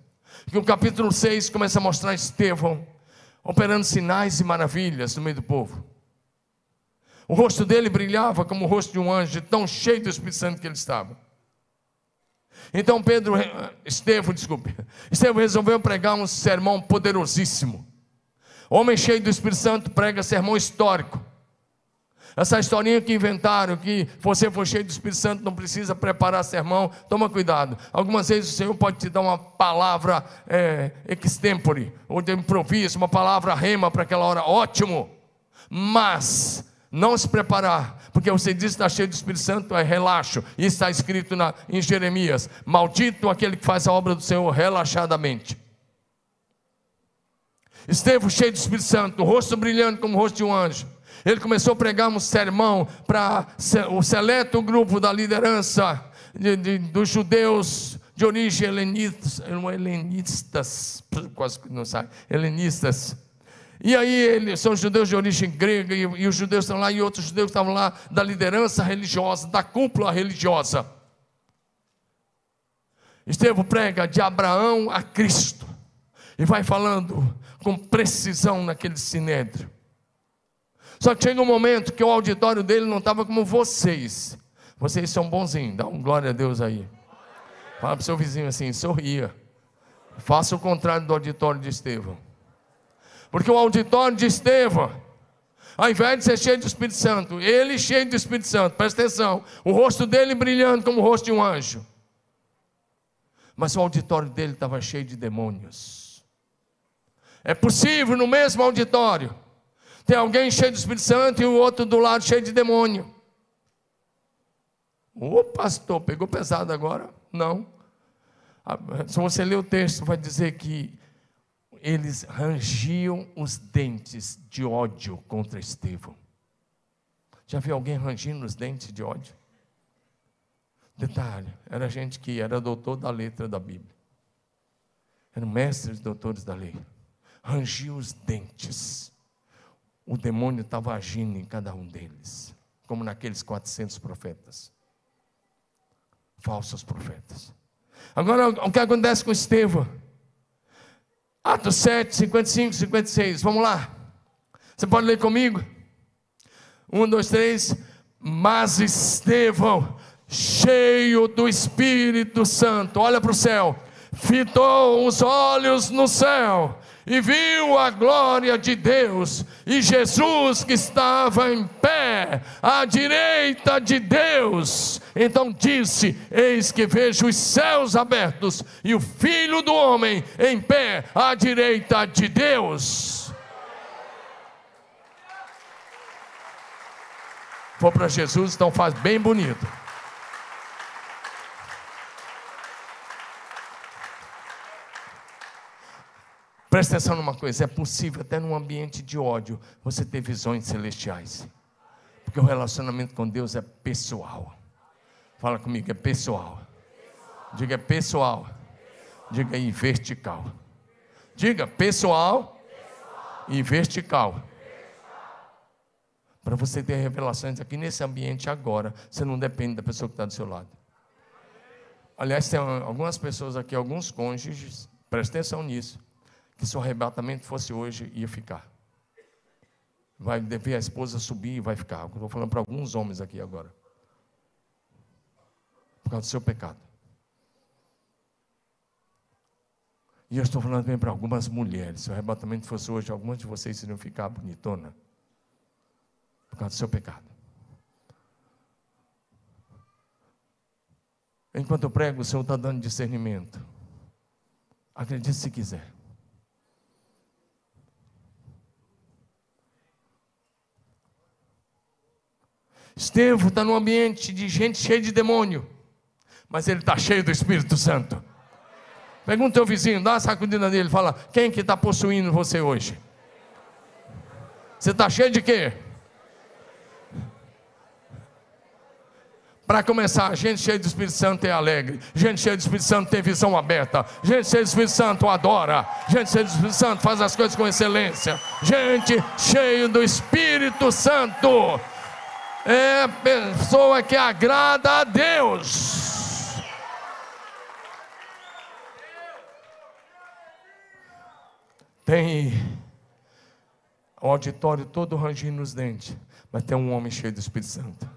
que o capítulo 6 começa a mostrar Estevão operando sinais e maravilhas no meio do povo. O rosto dele brilhava como o rosto de um anjo, tão cheio do Espírito Santo que ele estava. Então Pedro, Estevão, desculpe, Estevão resolveu pregar um sermão poderosíssimo. Homem cheio do Espírito Santo prega sermão histórico. Essa historinha que inventaram, que você for cheio do Espírito Santo, não precisa preparar sermão, toma cuidado. Algumas vezes o Senhor pode te dar uma palavra é, extempore, ou de improviso, uma palavra rema para aquela hora, ótimo. Mas não se preparar, porque você diz que está cheio do Espírito Santo, é relaxo. E está escrito na, em Jeremias: Maldito aquele que faz a obra do Senhor relaxadamente. Esteve cheio do Espírito Santo, rosto brilhando como o rosto de um anjo. Ele começou a pregar um sermão para o seleto grupo da liderança de, de, dos judeus de origem helenistas, helenistas, quase não sabe, helenistas. E aí eles são judeus de origem grega, e, e os judeus estão lá, e outros judeus estavam lá da liderança religiosa, da cúpula religiosa. Estevão prega de Abraão a Cristo, e vai falando com precisão naquele sinédrio. Só que chega um momento que o auditório dele não estava como vocês. Vocês são bonzinhos, dá um glória a Deus aí. Fala para o seu vizinho assim, sorria. Faça o contrário do auditório de Estevão. Porque o auditório de Estevão, ao invés de ser cheio do Espírito Santo, ele cheio do Espírito Santo, presta atenção, o rosto dele brilhando como o rosto de um anjo. Mas o auditório dele estava cheio de demônios. É possível no mesmo auditório tem alguém cheio do Espírito Santo e o outro do lado cheio de demônio. Ô pastor, pegou pesado agora? Não. Ah, se você ler o texto, vai dizer que eles rangiam os dentes de ódio contra Estevão. Já viu alguém rangindo os dentes de ódio? Detalhe, era gente que era doutor da letra da Bíblia. Eram mestres doutores da lei. Rangiam os dentes o demônio estava agindo em cada um deles, como naqueles 400 profetas, falsos profetas. Agora, o que acontece com Estevão? Atos 7, 55, 56, vamos lá. Você pode ler comigo? Um, dois, três. Mas Estevão, cheio do Espírito Santo, olha para o céu, fitou os olhos no céu e viu a glória de Deus e Jesus que estava em pé à direita de Deus. Então disse: Eis que vejo os céus abertos e o Filho do homem em pé à direita de Deus. Vou para Jesus, então faz bem bonito. Presta atenção numa coisa: é possível, até num ambiente de ódio, você ter visões celestiais. Porque o relacionamento com Deus é pessoal. Fala comigo, é pessoal. Diga é pessoal. Diga aí vertical. Diga pessoal e vertical. Para você ter revelações aqui nesse ambiente agora, você não depende da pessoa que está do seu lado. Aliás, tem algumas pessoas aqui, alguns cônjuges, presta atenção nisso que se o arrebatamento fosse hoje, ia ficar. Vai ver a esposa subir e vai ficar. Estou falando para alguns homens aqui agora. Por causa do seu pecado. E eu estou falando também para algumas mulheres. Se o arrebatamento fosse hoje, algumas de vocês iriam ficar bonitona. Por causa do seu pecado. Enquanto eu prego, o Senhor está dando discernimento. Acredite se quiser. Estevão está num ambiente de gente cheia de demônio, mas ele está cheio do Espírito Santo. Pergunta o teu vizinho, dá uma sacudida nele, fala: quem que está possuindo você hoje? Você está cheio de quê? Para começar, gente cheia do Espírito Santo é alegre, gente cheia do Espírito Santo tem visão aberta, gente cheia do Espírito Santo adora, gente cheia do Espírito Santo faz as coisas com excelência, gente cheia do Espírito Santo é pessoa que agrada a Deus. Tem o auditório todo rangindo os dentes, mas tem um homem cheio do Espírito Santo.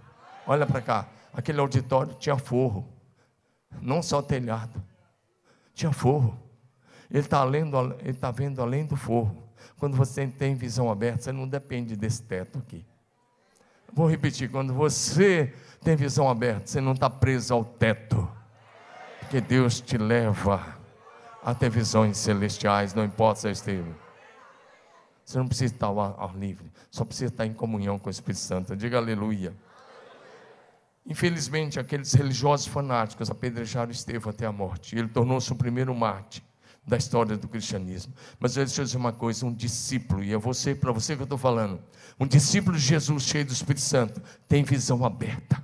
Olha para cá, aquele auditório tinha forro, não só telhado, tinha forro. Ele está tá vendo além do forro. Quando você tem visão aberta, você não depende desse teto aqui. Vou repetir: quando você tem visão aberta, você não está preso ao teto, porque Deus te leva a ter visões celestiais, não importa se esteja. Você não precisa estar ao ar livre, só precisa estar em comunhão com o Espírito Santo. Diga aleluia. Infelizmente, aqueles religiosos fanáticos apedrejaram Estevão até a morte. Ele tornou-se o primeiro mártir da história do cristianismo. Mas deixa eu dizer uma coisa: um discípulo, e é você, para você que eu estou falando, um discípulo de Jesus cheio do Espírito Santo tem visão aberta.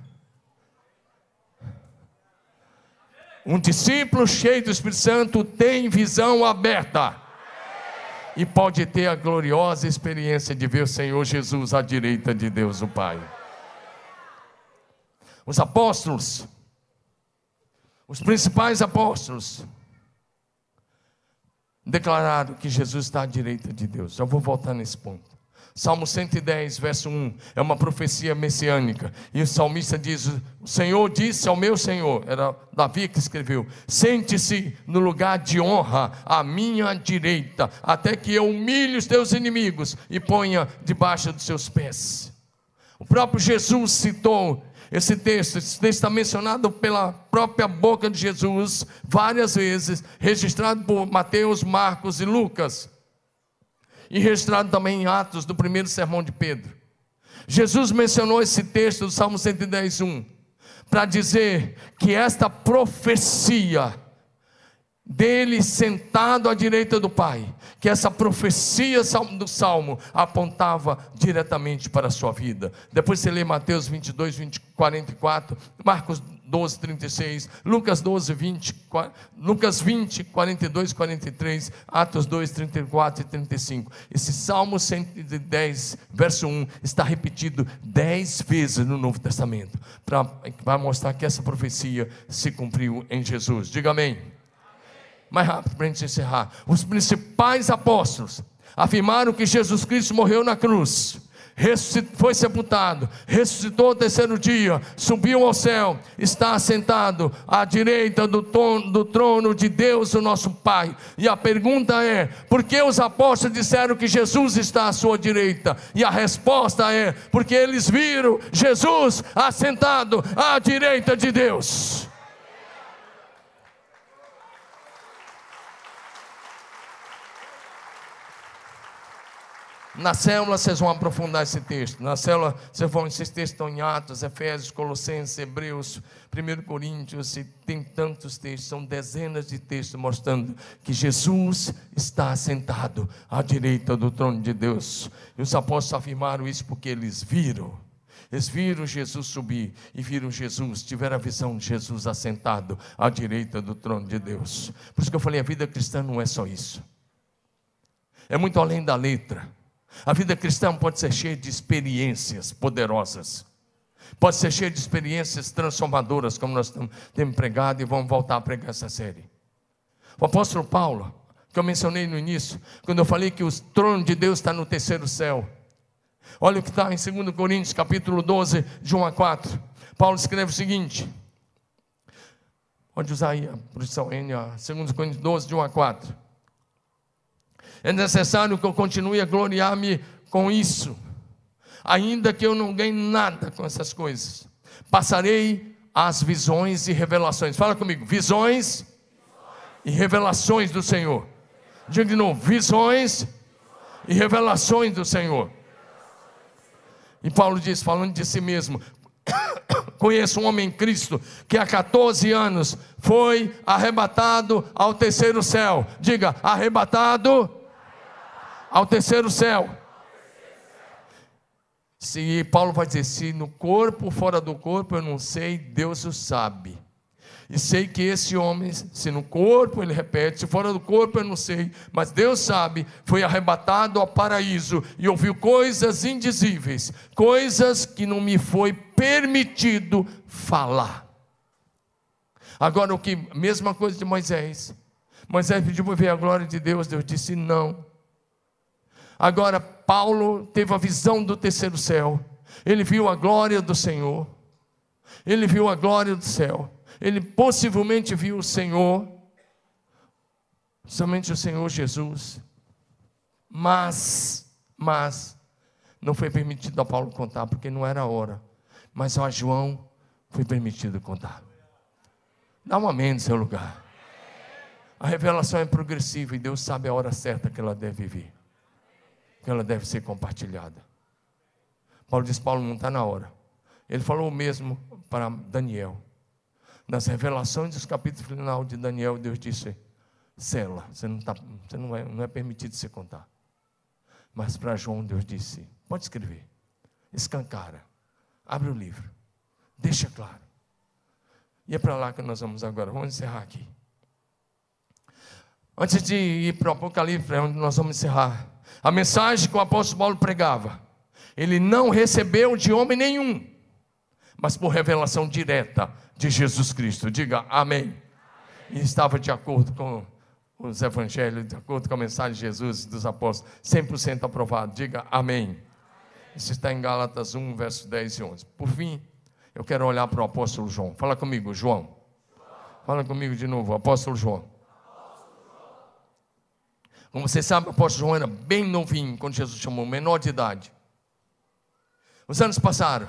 Um discípulo cheio do Espírito Santo tem visão aberta. E pode ter a gloriosa experiência de ver o Senhor Jesus à direita de Deus o Pai. Os apóstolos, os principais apóstolos, declararam que Jesus está à direita de Deus. Já vou voltar nesse ponto. Salmo 110, verso 1, é uma profecia messiânica. E o salmista diz: O Senhor disse ao meu Senhor, era Davi que escreveu: Sente-se no lugar de honra à minha direita, até que eu humilhe os teus inimigos e ponha debaixo dos seus pés. O próprio Jesus citou esse texto, esse texto está mencionado pela própria boca de Jesus várias vezes, registrado por Mateus, Marcos e Lucas, e registrado também em Atos do primeiro sermão de Pedro. Jesus mencionou esse texto do Salmo 110, 1, para dizer que esta profecia dele sentado à direita do Pai, que essa profecia do Salmo apontava diretamente para a sua vida. Depois você lê Mateus 22, 20, 44, Marcos 12, 36, Lucas 12, 20, Lucas 20, 42, 43, Atos 2, 34 e 35. Esse Salmo 110, verso 1, está repetido dez vezes no Novo Testamento, para mostrar que essa profecia se cumpriu em Jesus. Diga amém mais rápido para a gente encerrar. Os principais apóstolos afirmaram que Jesus Cristo morreu na cruz, foi sepultado, ressuscitou no terceiro dia, subiu ao céu, está assentado à direita do, do trono de Deus, o nosso Pai. E a pergunta é: por que os apóstolos disseram que Jesus está à sua direita? E a resposta é: porque eles viram Jesus assentado à direita de Deus. Na célula vocês vão aprofundar esse texto. Na célula vocês vão, esses textos estão em Atos, Efésios, Colossenses, Hebreus, 1 Coríntios, e tem tantos textos, são dezenas de textos mostrando que Jesus está sentado à direita do trono de Deus. E os apóstolos afirmaram isso porque eles viram. Eles viram Jesus subir e viram Jesus, tiveram a visão de Jesus assentado à direita do trono de Deus. Por isso que eu falei: a vida cristã não é só isso, é muito além da letra. A vida cristã pode ser cheia de experiências poderosas, pode ser cheia de experiências transformadoras, como nós temos pregado e vamos voltar a pregar essa série. O apóstolo Paulo, que eu mencionei no início, quando eu falei que o trono de Deus está no terceiro céu. Olha o que está em 2 Coríntios, capítulo 12, de 1 a 4. Paulo escreve o seguinte: pode usar aí a produção N, 2 Coríntios 12, de 1 a 4. É necessário que eu continue a gloriar-me com isso, ainda que eu não ganhe nada com essas coisas. Passarei as visões e revelações. Fala comigo, visões e revelações do Senhor. Diga de novo, visões e revelações do Senhor. E Paulo diz, falando de si mesmo: Conheço um homem em Cristo que há 14 anos foi arrebatado ao terceiro céu. Diga, arrebatado ao terceiro céu. Se Paulo vai dizer, se no corpo, fora do corpo, eu não sei, Deus o sabe. E sei que esse homem, se no corpo, ele repete, se fora do corpo, eu não sei, mas Deus sabe, foi arrebatado ao paraíso e ouviu coisas indizíveis, coisas que não me foi permitido falar. Agora, o que, mesma coisa de Moisés. Moisés pediu para ver a glória de Deus, Deus disse não. Agora, Paulo teve a visão do terceiro céu, ele viu a glória do Senhor, ele viu a glória do céu, ele possivelmente viu o Senhor, somente o Senhor Jesus, mas, mas, não foi permitido a Paulo contar, porque não era a hora, mas a João foi permitido contar. Dá um amém no seu lugar. A revelação é progressiva e Deus sabe a hora certa que ela deve vir, ela deve ser compartilhada. Paulo diz: Paulo não está na hora. Ele falou o mesmo para Daniel. Nas revelações dos capítulos final de Daniel, Deus disse: Sela, você não, tá, você não, é, não é permitido se contar. Mas para João, Deus disse: Pode escrever, escancara, abre o livro, deixa claro. E é para lá que nós vamos agora. Vamos encerrar aqui. Antes de ir para o Apocalipse, é onde nós vamos encerrar. A mensagem que o apóstolo Paulo pregava, ele não recebeu de homem nenhum, mas por revelação direta de Jesus Cristo. Diga amém. E estava de acordo com os evangelhos, de acordo com a mensagem de Jesus e dos apóstolos, 100% aprovado. Diga amém. Isso está em Gálatas 1, versos 10 e 11. Por fim, eu quero olhar para o apóstolo João. Fala comigo, João. Fala comigo de novo, apóstolo João. Como você sabe, o apóstolo João era bem novinho quando Jesus chamou, menor de idade. Os anos passaram.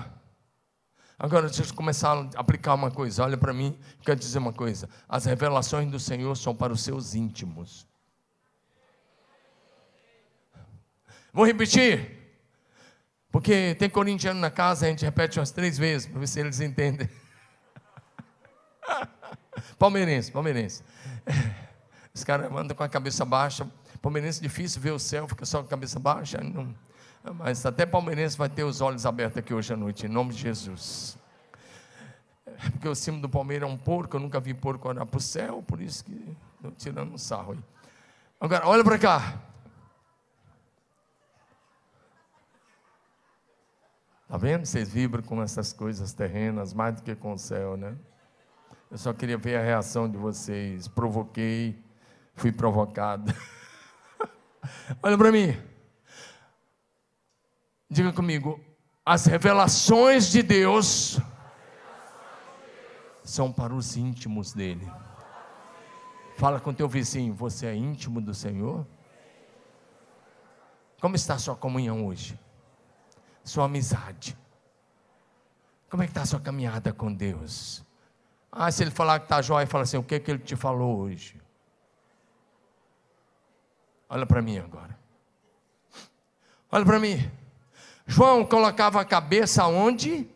Agora deixa eu começar a aplicar uma coisa. Olha para mim, quero dizer uma coisa. As revelações do Senhor são para os seus íntimos. Vou repetir. Porque tem corintiano na casa, a gente repete umas três vezes, para ver se eles entendem. palmeirense, palmeirense. Os caras andam com a cabeça baixa. Palmeirense difícil ver o céu, fica só com a cabeça baixa. Não, mas até palmeirense vai ter os olhos abertos aqui hoje à noite, em nome de Jesus. Porque o cimo do Palmeiras é um porco, eu nunca vi porco olhar para o céu, por isso que estou tirando um sarro aí. Agora, olha para cá. Está vendo? Vocês vibram com essas coisas terrenas mais do que com o céu, né? Eu só queria ver a reação de vocês. Provoquei, fui provocado. Olha para mim. Diga comigo. As revelações de Deus são para os íntimos dele. Fala com teu vizinho, você é íntimo do Senhor? Como está a sua comunhão hoje? sua amizade? Como é que está a sua caminhada com Deus? Ah, se ele falar que está jóia, fala assim, o que, é que ele te falou hoje? Olha para mim agora. Olha para mim. João colocava a cabeça onde?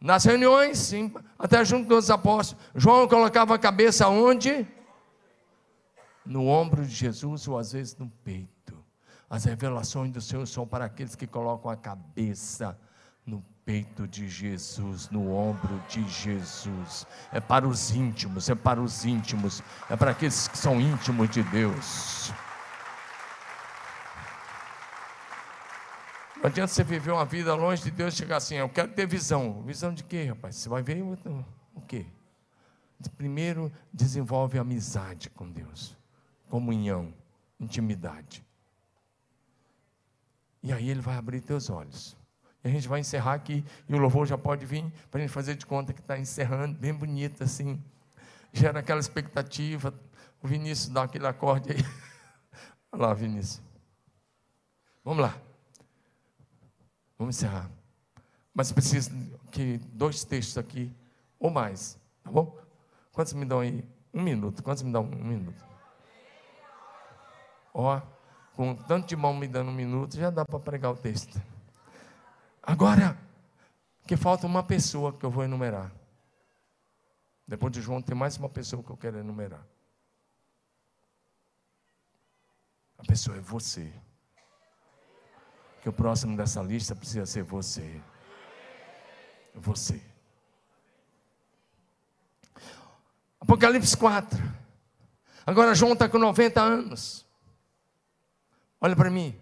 Nas reuniões, sim, até junto com os apóstolos. João colocava a cabeça onde? No ombro de Jesus ou às vezes no peito. As revelações do Senhor são para aqueles que colocam a cabeça peito de Jesus, no ombro de Jesus. É para os íntimos, é para os íntimos, é para aqueles que são íntimos de Deus. Não adianta você viver uma vida longe de Deus e chegar assim, eu quero ter visão. Visão de quê, rapaz? Você vai ver o quê? Primeiro, desenvolve amizade com Deus, comunhão, intimidade. E aí ele vai abrir teus olhos. A gente vai encerrar aqui, e o louvor já pode vir, para a gente fazer de conta que está encerrando, bem bonito assim. Gera aquela expectativa. O Vinícius dá aquele acorde aí. Olha lá, Vinícius. Vamos lá. Vamos encerrar. Mas preciso que dois textos aqui, ou mais, tá bom? Quantos me dão aí? Um minuto. Quantos me dão um minuto? Ó com tanto de mão me dando um minuto, já dá para pregar o texto. Agora, que falta uma pessoa que eu vou enumerar. Depois de João, tem mais uma pessoa que eu quero enumerar. A pessoa é você. Que o próximo dessa lista precisa ser você. Você. Apocalipse 4. Agora João está com 90 anos. Olha para mim.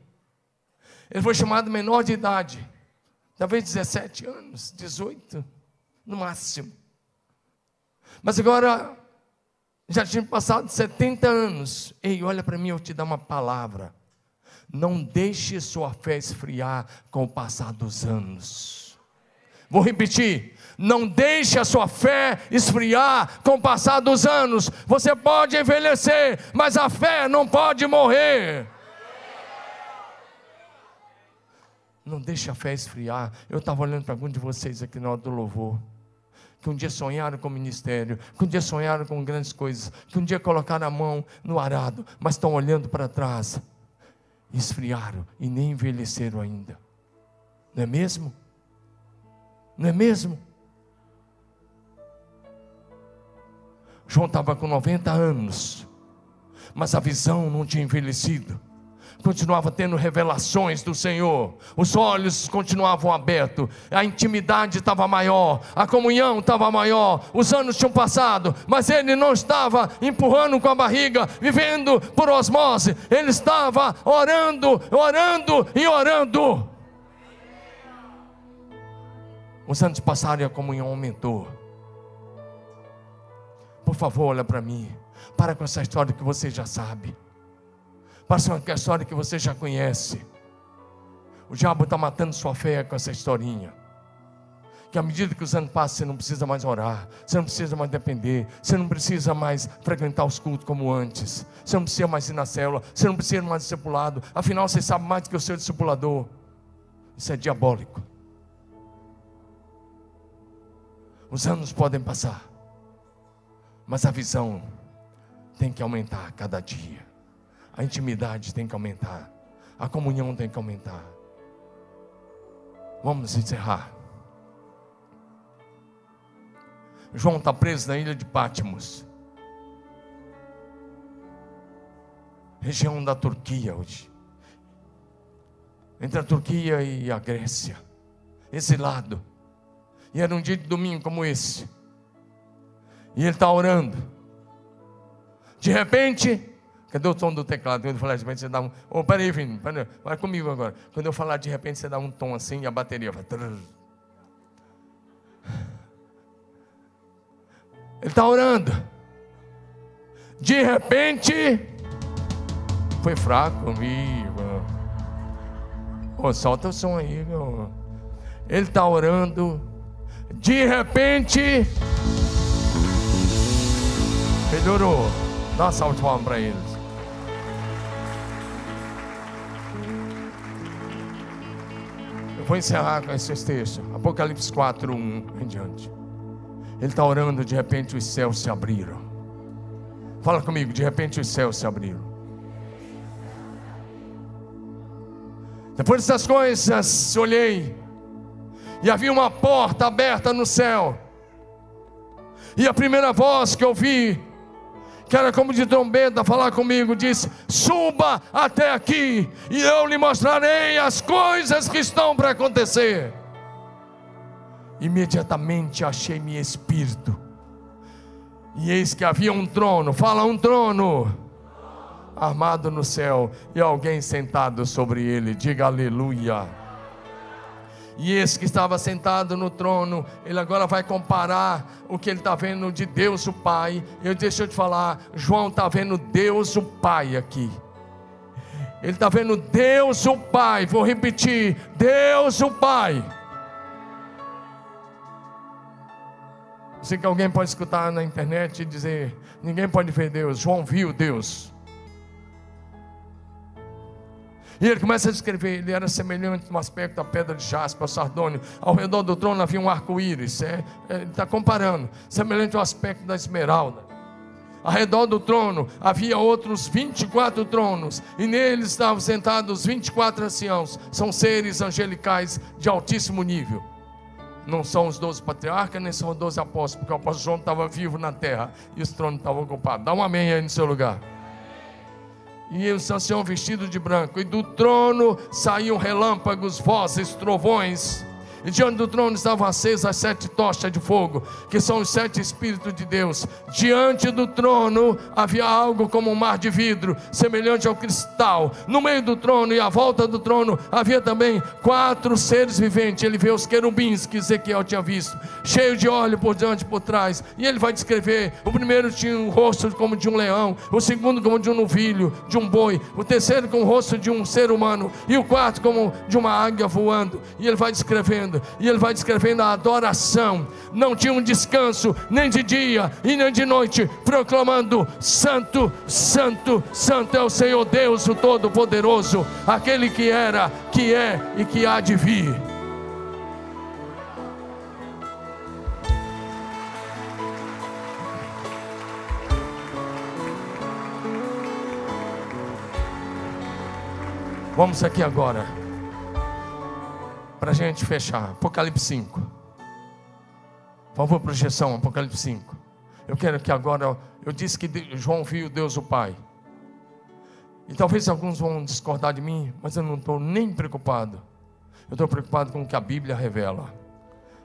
Ele foi chamado menor de idade, talvez 17 anos, 18, no máximo. Mas agora, já tinha passado 70 anos. Ei, olha para mim, eu te dar uma palavra. Não deixe sua fé esfriar com o passar dos anos. Vou repetir. Não deixe a sua fé esfriar com o passar dos anos. Você pode envelhecer, mas a fé não pode morrer. Não deixe a fé esfriar. Eu estava olhando para algum de vocês aqui na hora do louvor que um dia sonharam com o ministério, que um dia sonharam com grandes coisas, que um dia colocaram a mão no arado, mas estão olhando para trás, esfriaram e nem envelheceram ainda. Não é mesmo? Não é mesmo? João estava com 90 anos, mas a visão não tinha envelhecido continuava tendo revelações do Senhor, os olhos continuavam abertos, a intimidade estava maior, a comunhão estava maior, os anos tinham passado, mas ele não estava empurrando com a barriga, vivendo por osmose, ele estava orando, orando e orando. Os anos passaram e a comunhão aumentou. Por favor, olha para mim. Para com essa história que você já sabe. Passa uma história que você já conhece. O diabo está matando sua fé com essa historinha. Que à medida que os anos passam, você não precisa mais orar, você não precisa mais depender, você não precisa mais frequentar os cultos como antes, você não precisa mais ir na célula, você não precisa mais discipulado, afinal você sabe mais do que o seu discipulador. Isso é diabólico. Os anos podem passar, mas a visão tem que aumentar a cada dia a intimidade tem que aumentar, a comunhão tem que aumentar. Vamos encerrar. João está preso na ilha de Patmos, região da Turquia hoje, entre a Turquia e a Grécia, exilado. E era um dia de domingo como esse, e ele está orando. De repente, Cadê o tom do teclado? Quando eu falar de repente, você dá um. Oh, peraí, filho, peraí, vai comigo agora. Quando eu falar de repente, você dá um tom assim e a bateria vai. Ele está orando. De repente, foi fraco comigo. Oh, solta o som aí, meu. Ele está orando. De repente, melhorou. Dá uma salva de palmas para eles. Eu vou encerrar com esse texto. Apocalipse 4, 1 em diante. Ele está orando, de repente os céus se abriram. Fala comigo, de repente os céus se abriram. Depois dessas coisas, olhei, e havia uma porta aberta no céu. E a primeira voz que eu ouvi que era como de trombeta falar comigo, disse: Suba até aqui, e eu lhe mostrarei as coisas que estão para acontecer. Imediatamente achei meu espírito, e eis que havia um trono, fala um trono, armado no céu, e alguém sentado sobre ele, diga aleluia. E esse que estava sentado no trono, ele agora vai comparar o que ele está vendo de Deus o Pai. Eu deixa eu te falar, João está vendo Deus o Pai aqui. Ele está vendo Deus o Pai. Vou repetir: Deus o Pai. Sei que alguém pode escutar na internet e dizer: ninguém pode ver Deus. João viu Deus. E ele começa a descrever: ele era semelhante no aspecto da pedra de jaspe, sardônio. Ao redor do trono havia um arco-íris. É, é, ele está comparando, semelhante ao aspecto da esmeralda. Ao redor do trono havia outros 24 tronos, e neles estavam sentados 24 anciãos. São seres angelicais de altíssimo nível. Não são os 12 patriarcas, nem são os 12 apóstolos, porque o apóstolo João estava vivo na terra e os tronos estavam ocupados. Dá um amém aí no seu lugar e os anciãos vestidos de branco, e do trono saíam relâmpagos, vozes, trovões, e diante do trono estavam acesas as sete tochas de fogo, que são os sete Espíritos de Deus. Diante do trono havia algo como um mar de vidro, semelhante ao cristal. No meio do trono e à volta do trono havia também quatro seres viventes. Ele vê os querubins que Ezequiel tinha visto, cheio de óleo por diante e por trás. E ele vai descrever: o primeiro tinha um rosto como de um leão, o segundo como de um novilho, de um boi, o terceiro com o rosto de um ser humano, e o quarto como de uma águia voando. E ele vai descrevendo, e ele vai descrevendo a adoração. Não tinha um descanso, nem de dia e nem de noite, proclamando: Santo, Santo, Santo é o Senhor Deus, o Todo-Poderoso, aquele que era, que é e que há de vir. Vamos aqui agora, para a gente fechar. Apocalipse 5. Por favor, projeção, Apocalipse 5. Eu quero que agora, eu disse que João viu Deus o Pai. E talvez alguns vão discordar de mim, mas eu não estou nem preocupado. Eu estou preocupado com o que a Bíblia revela.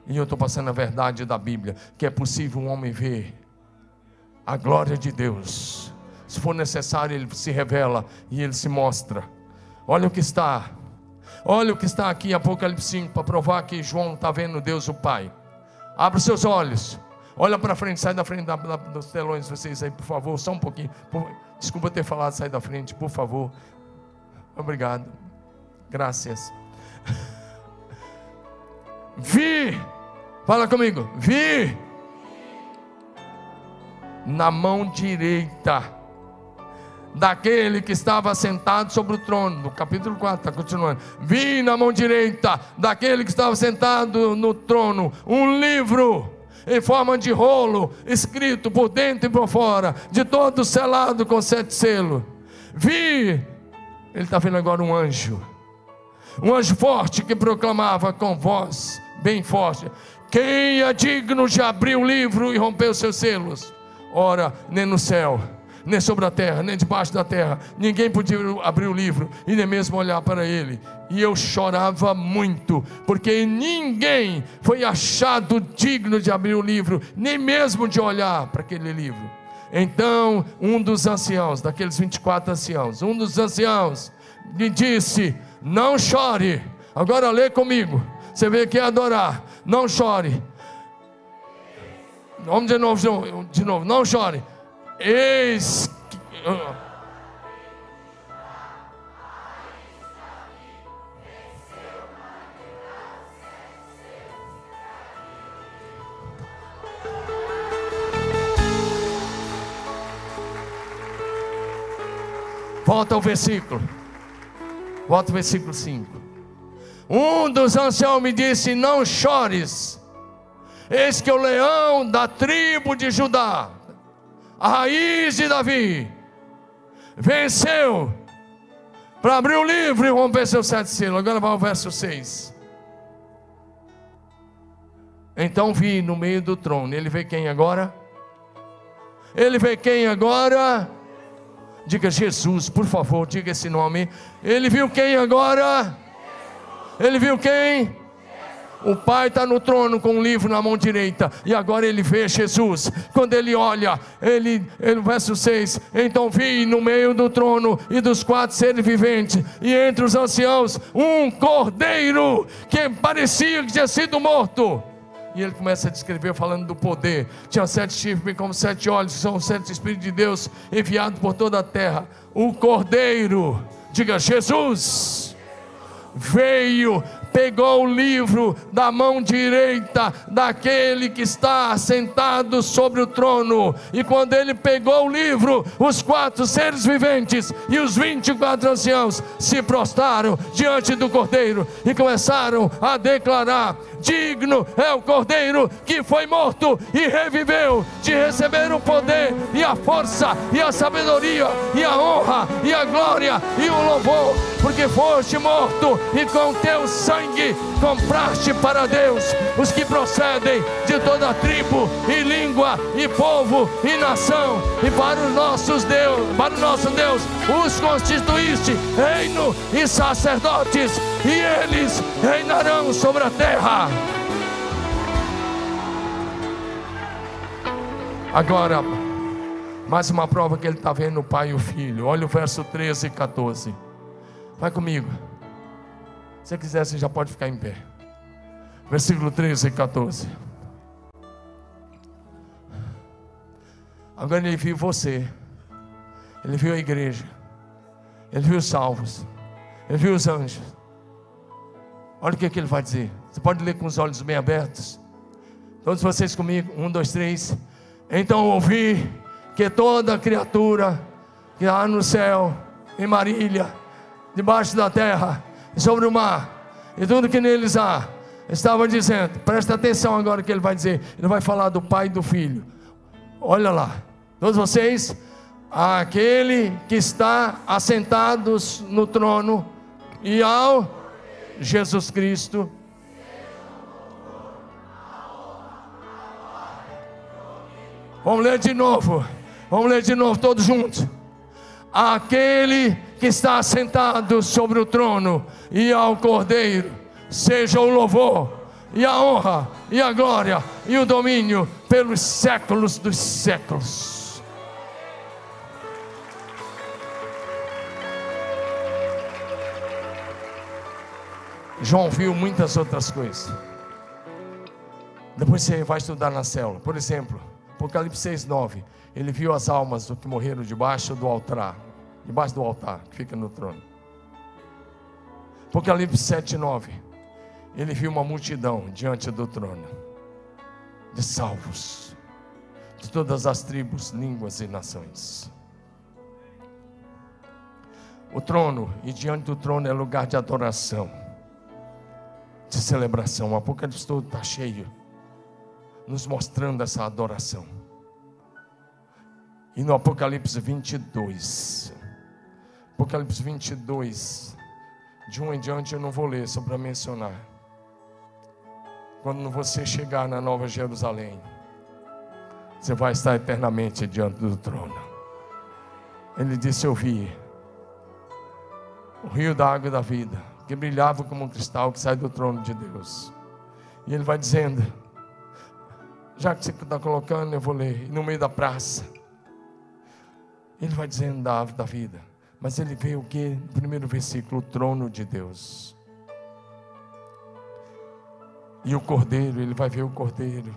E eu estou passando a verdade da Bíblia, que é possível um homem ver a glória de Deus. Se for necessário, ele se revela e ele se mostra. Olha o que está. Olha o que está aqui em Apocalipse 5 para provar que João está vendo Deus o Pai. Abra os seus olhos. Olha para frente, sai da frente da, da, dos telões, vocês aí, por favor, só um pouquinho. Por, desculpa ter falado, sai da frente, por favor. Obrigado. Graças. Vi. Fala comigo. Vi. Na mão direita daquele que estava sentado sobre o trono, no capítulo 4, está continuando. Vi na mão direita daquele que estava sentado no trono um livro em forma de rolo, escrito por dentro e por fora, de todo selado com sete selos. Vi, ele está vendo agora um anjo, um anjo forte que proclamava com voz bem forte: Quem é digno de abrir o livro e romper os seus selos? Ora, nem no céu nem sobre a terra, nem debaixo da terra. Ninguém podia abrir o livro e nem mesmo olhar para ele. E eu chorava muito, porque ninguém foi achado digno de abrir o livro, nem mesmo de olhar para aquele livro. Então, um dos anciãos, daqueles 24 anciãos, um dos anciãos me disse: Não chore. Agora lê comigo. Você vê que é adorar. Não chore. Vamos de novo, de novo. Não chore. Eis que. Volta ao versículo. Volta ao versículo 5. Um dos anciãos me disse: Não chores, eis que o leão da tribo de Judá a raiz de Davi, venceu para abrir o livro e romper seus sete selos. Agora vai ao verso 6. Então vi no meio do trono. Ele vê quem agora? Ele vê quem agora? Diga Jesus, por favor, diga esse nome. Ele viu quem agora? Ele viu quem? O Pai está no trono com um livro na mão direita, e agora ele vê Jesus. Quando ele olha, ele, ele verso 6: Então vi no meio do trono e dos quatro seres viventes, e entre os anciãos, um cordeiro que parecia que tinha sido morto. E ele começa a descrever falando do poder. Tinha sete chifres como sete olhos, que são sete Espíritos de Deus enviados por toda a terra. O cordeiro, diga Jesus, veio pegou o livro da mão direita daquele que está sentado sobre o trono. E quando ele pegou o livro, os quatro seres viventes e os vinte e quatro anciãos se prostraram diante do cordeiro e começaram a declarar: Digno é o cordeiro que foi morto e reviveu de receber o poder e a força e a sabedoria e a honra e a glória e o louvor, porque foste morto e com teu sangue compraste para Deus os que procedem de toda tribo e língua e povo e nação e para os nossos Deus, para o nosso Deus, os constituíste reino e sacerdotes e eles reinarão sobre a terra. Agora, mais uma prova que ele está vendo o pai e o filho. Olha o verso 13 e 14. Vai comigo. Se quiser, você já pode ficar em pé. Versículo 13 e 14. Agora ele viu você. Ele viu a igreja. Ele viu os salvos. Ele viu os anjos. Olha o que, que ele vai dizer. Você pode ler com os olhos bem abertos. Todos vocês comigo. Um, dois, três. Então ouvi que toda criatura que há no céu, em Marília, debaixo da terra, sobre o mar, e tudo que neles há, estava dizendo, presta atenção agora que ele vai dizer, ele vai falar do pai e do filho. Olha lá, todos vocês, aquele que está assentados no trono e ao Jesus Cristo. Vamos ler de novo. Vamos ler de novo, todos juntos. Aquele que está sentado sobre o trono e ao Cordeiro, seja o louvor, e a honra, e a glória, e o domínio pelos séculos dos séculos. João viu muitas outras coisas. Depois você vai estudar na célula. Por exemplo, Apocalipse 6, 9. Ele viu as almas do que morreram debaixo do altar. Debaixo do altar, que fica no trono. Apocalipse 7, 9. Ele viu uma multidão diante do trono. De salvos. De todas as tribos, línguas e nações. O trono, e diante do trono é lugar de adoração, de celebração. O Apocalipse todo está cheio nos mostrando essa adoração. E no Apocalipse 22, Apocalipse 22, de um em diante eu não vou ler, só para mencionar. Quando você chegar na Nova Jerusalém, você vai estar eternamente diante do trono. Ele disse: Eu vi o rio da água da vida, que brilhava como um cristal que sai do trono de Deus. E ele vai dizendo: já que você está colocando, eu vou ler. No meio da praça. Ele vai dizendo da ave da vida. Mas ele vê o que? Primeiro versículo, o trono de Deus. E o cordeiro, ele vai ver o cordeiro.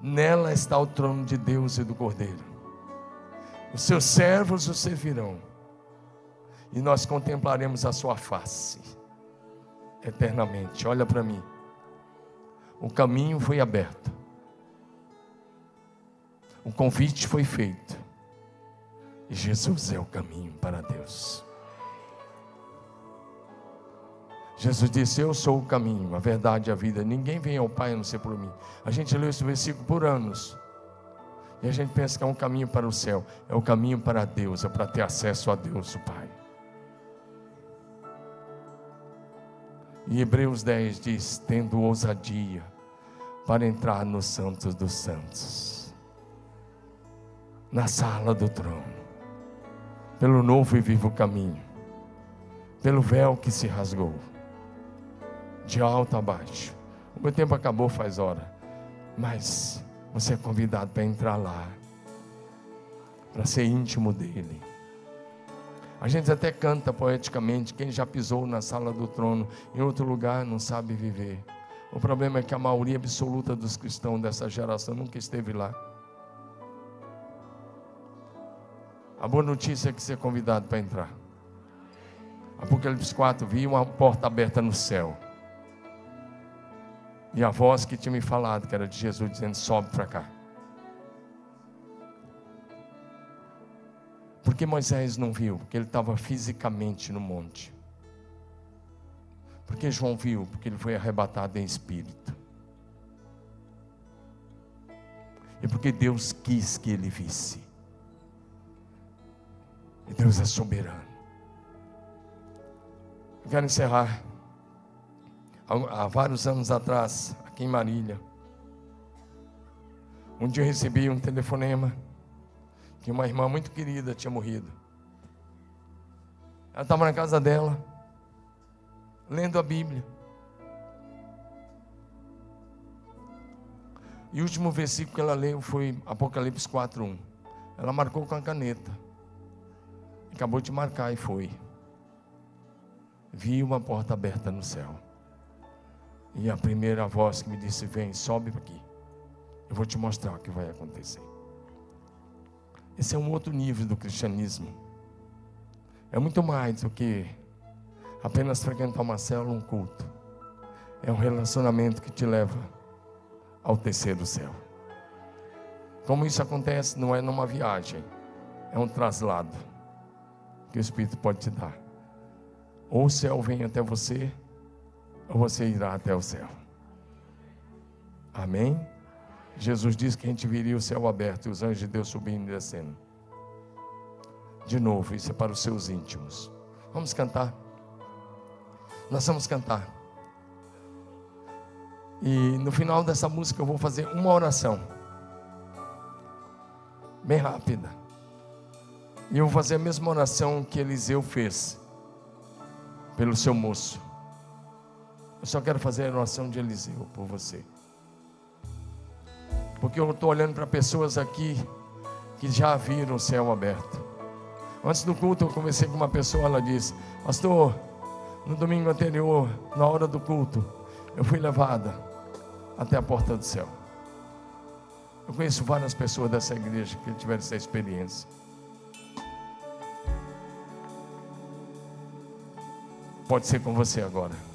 Nela está o trono de Deus e do cordeiro. Os seus servos o servirão. E nós contemplaremos a sua face eternamente. Olha para mim o caminho foi aberto. O convite foi feito. E Jesus é o caminho para Deus. Jesus disse: Eu sou o caminho, a verdade e a vida. Ninguém vem ao Pai a não ser por mim. A gente lê esse versículo por anos. E a gente pensa que é um caminho para o céu. É o caminho para Deus, é para ter acesso a Deus, o Pai. E Hebreus 10 diz: tendo ousadia para entrar no Santos dos Santos, na sala do trono, pelo novo e vivo caminho, pelo véu que se rasgou, de alto a baixo. O meu tempo acabou faz hora, mas você é convidado para entrar lá, para ser íntimo dele a gente até canta poeticamente: quem já pisou na sala do trono em outro lugar não sabe viver. O problema é que a maioria absoluta dos cristãos dessa geração nunca esteve lá. A boa notícia é que você é convidado para entrar. Apocalipse 4: vi uma porta aberta no céu. E a voz que tinha me falado, que era de Jesus, dizendo: sobe para cá. Por que Moisés não viu? Porque ele estava fisicamente no monte. Porque João viu? Porque ele foi arrebatado em espírito. E porque Deus quis que ele visse. E Deus é soberano. Eu quero encerrar. Há vários anos atrás, aqui em Marília, um dia eu recebi um telefonema que uma irmã muito querida tinha morrido. Ela estava na casa dela, lendo a Bíblia. E o último versículo que ela leu foi Apocalipse 4:1. Ela marcou com a caneta. Acabou de marcar e foi. Vi uma porta aberta no céu. E a primeira voz que me disse: Vem, sobe aqui. Eu vou te mostrar o que vai acontecer. Esse é um outro nível do cristianismo. É muito mais do que apenas frequentar uma célula, um culto. É um relacionamento que te leva ao terceiro céu. Como isso acontece, não é numa viagem, é um traslado que o Espírito pode te dar. Ou o céu vem até você, ou você irá até o céu. Amém? Jesus disse que a gente viria o céu aberto e os anjos de Deus subindo e descendo. De novo, isso é para os seus íntimos. Vamos cantar. Nós vamos cantar. E no final dessa música eu vou fazer uma oração. Bem rápida. E eu vou fazer a mesma oração que Eliseu fez pelo seu moço. Eu só quero fazer a oração de Eliseu por você. Porque eu estou olhando para pessoas aqui que já viram o céu aberto. Antes do culto eu conversei com uma pessoa, ela disse: Pastor, no domingo anterior, na hora do culto, eu fui levada até a porta do céu. Eu conheço várias pessoas dessa igreja que tiveram essa experiência. Pode ser com você agora.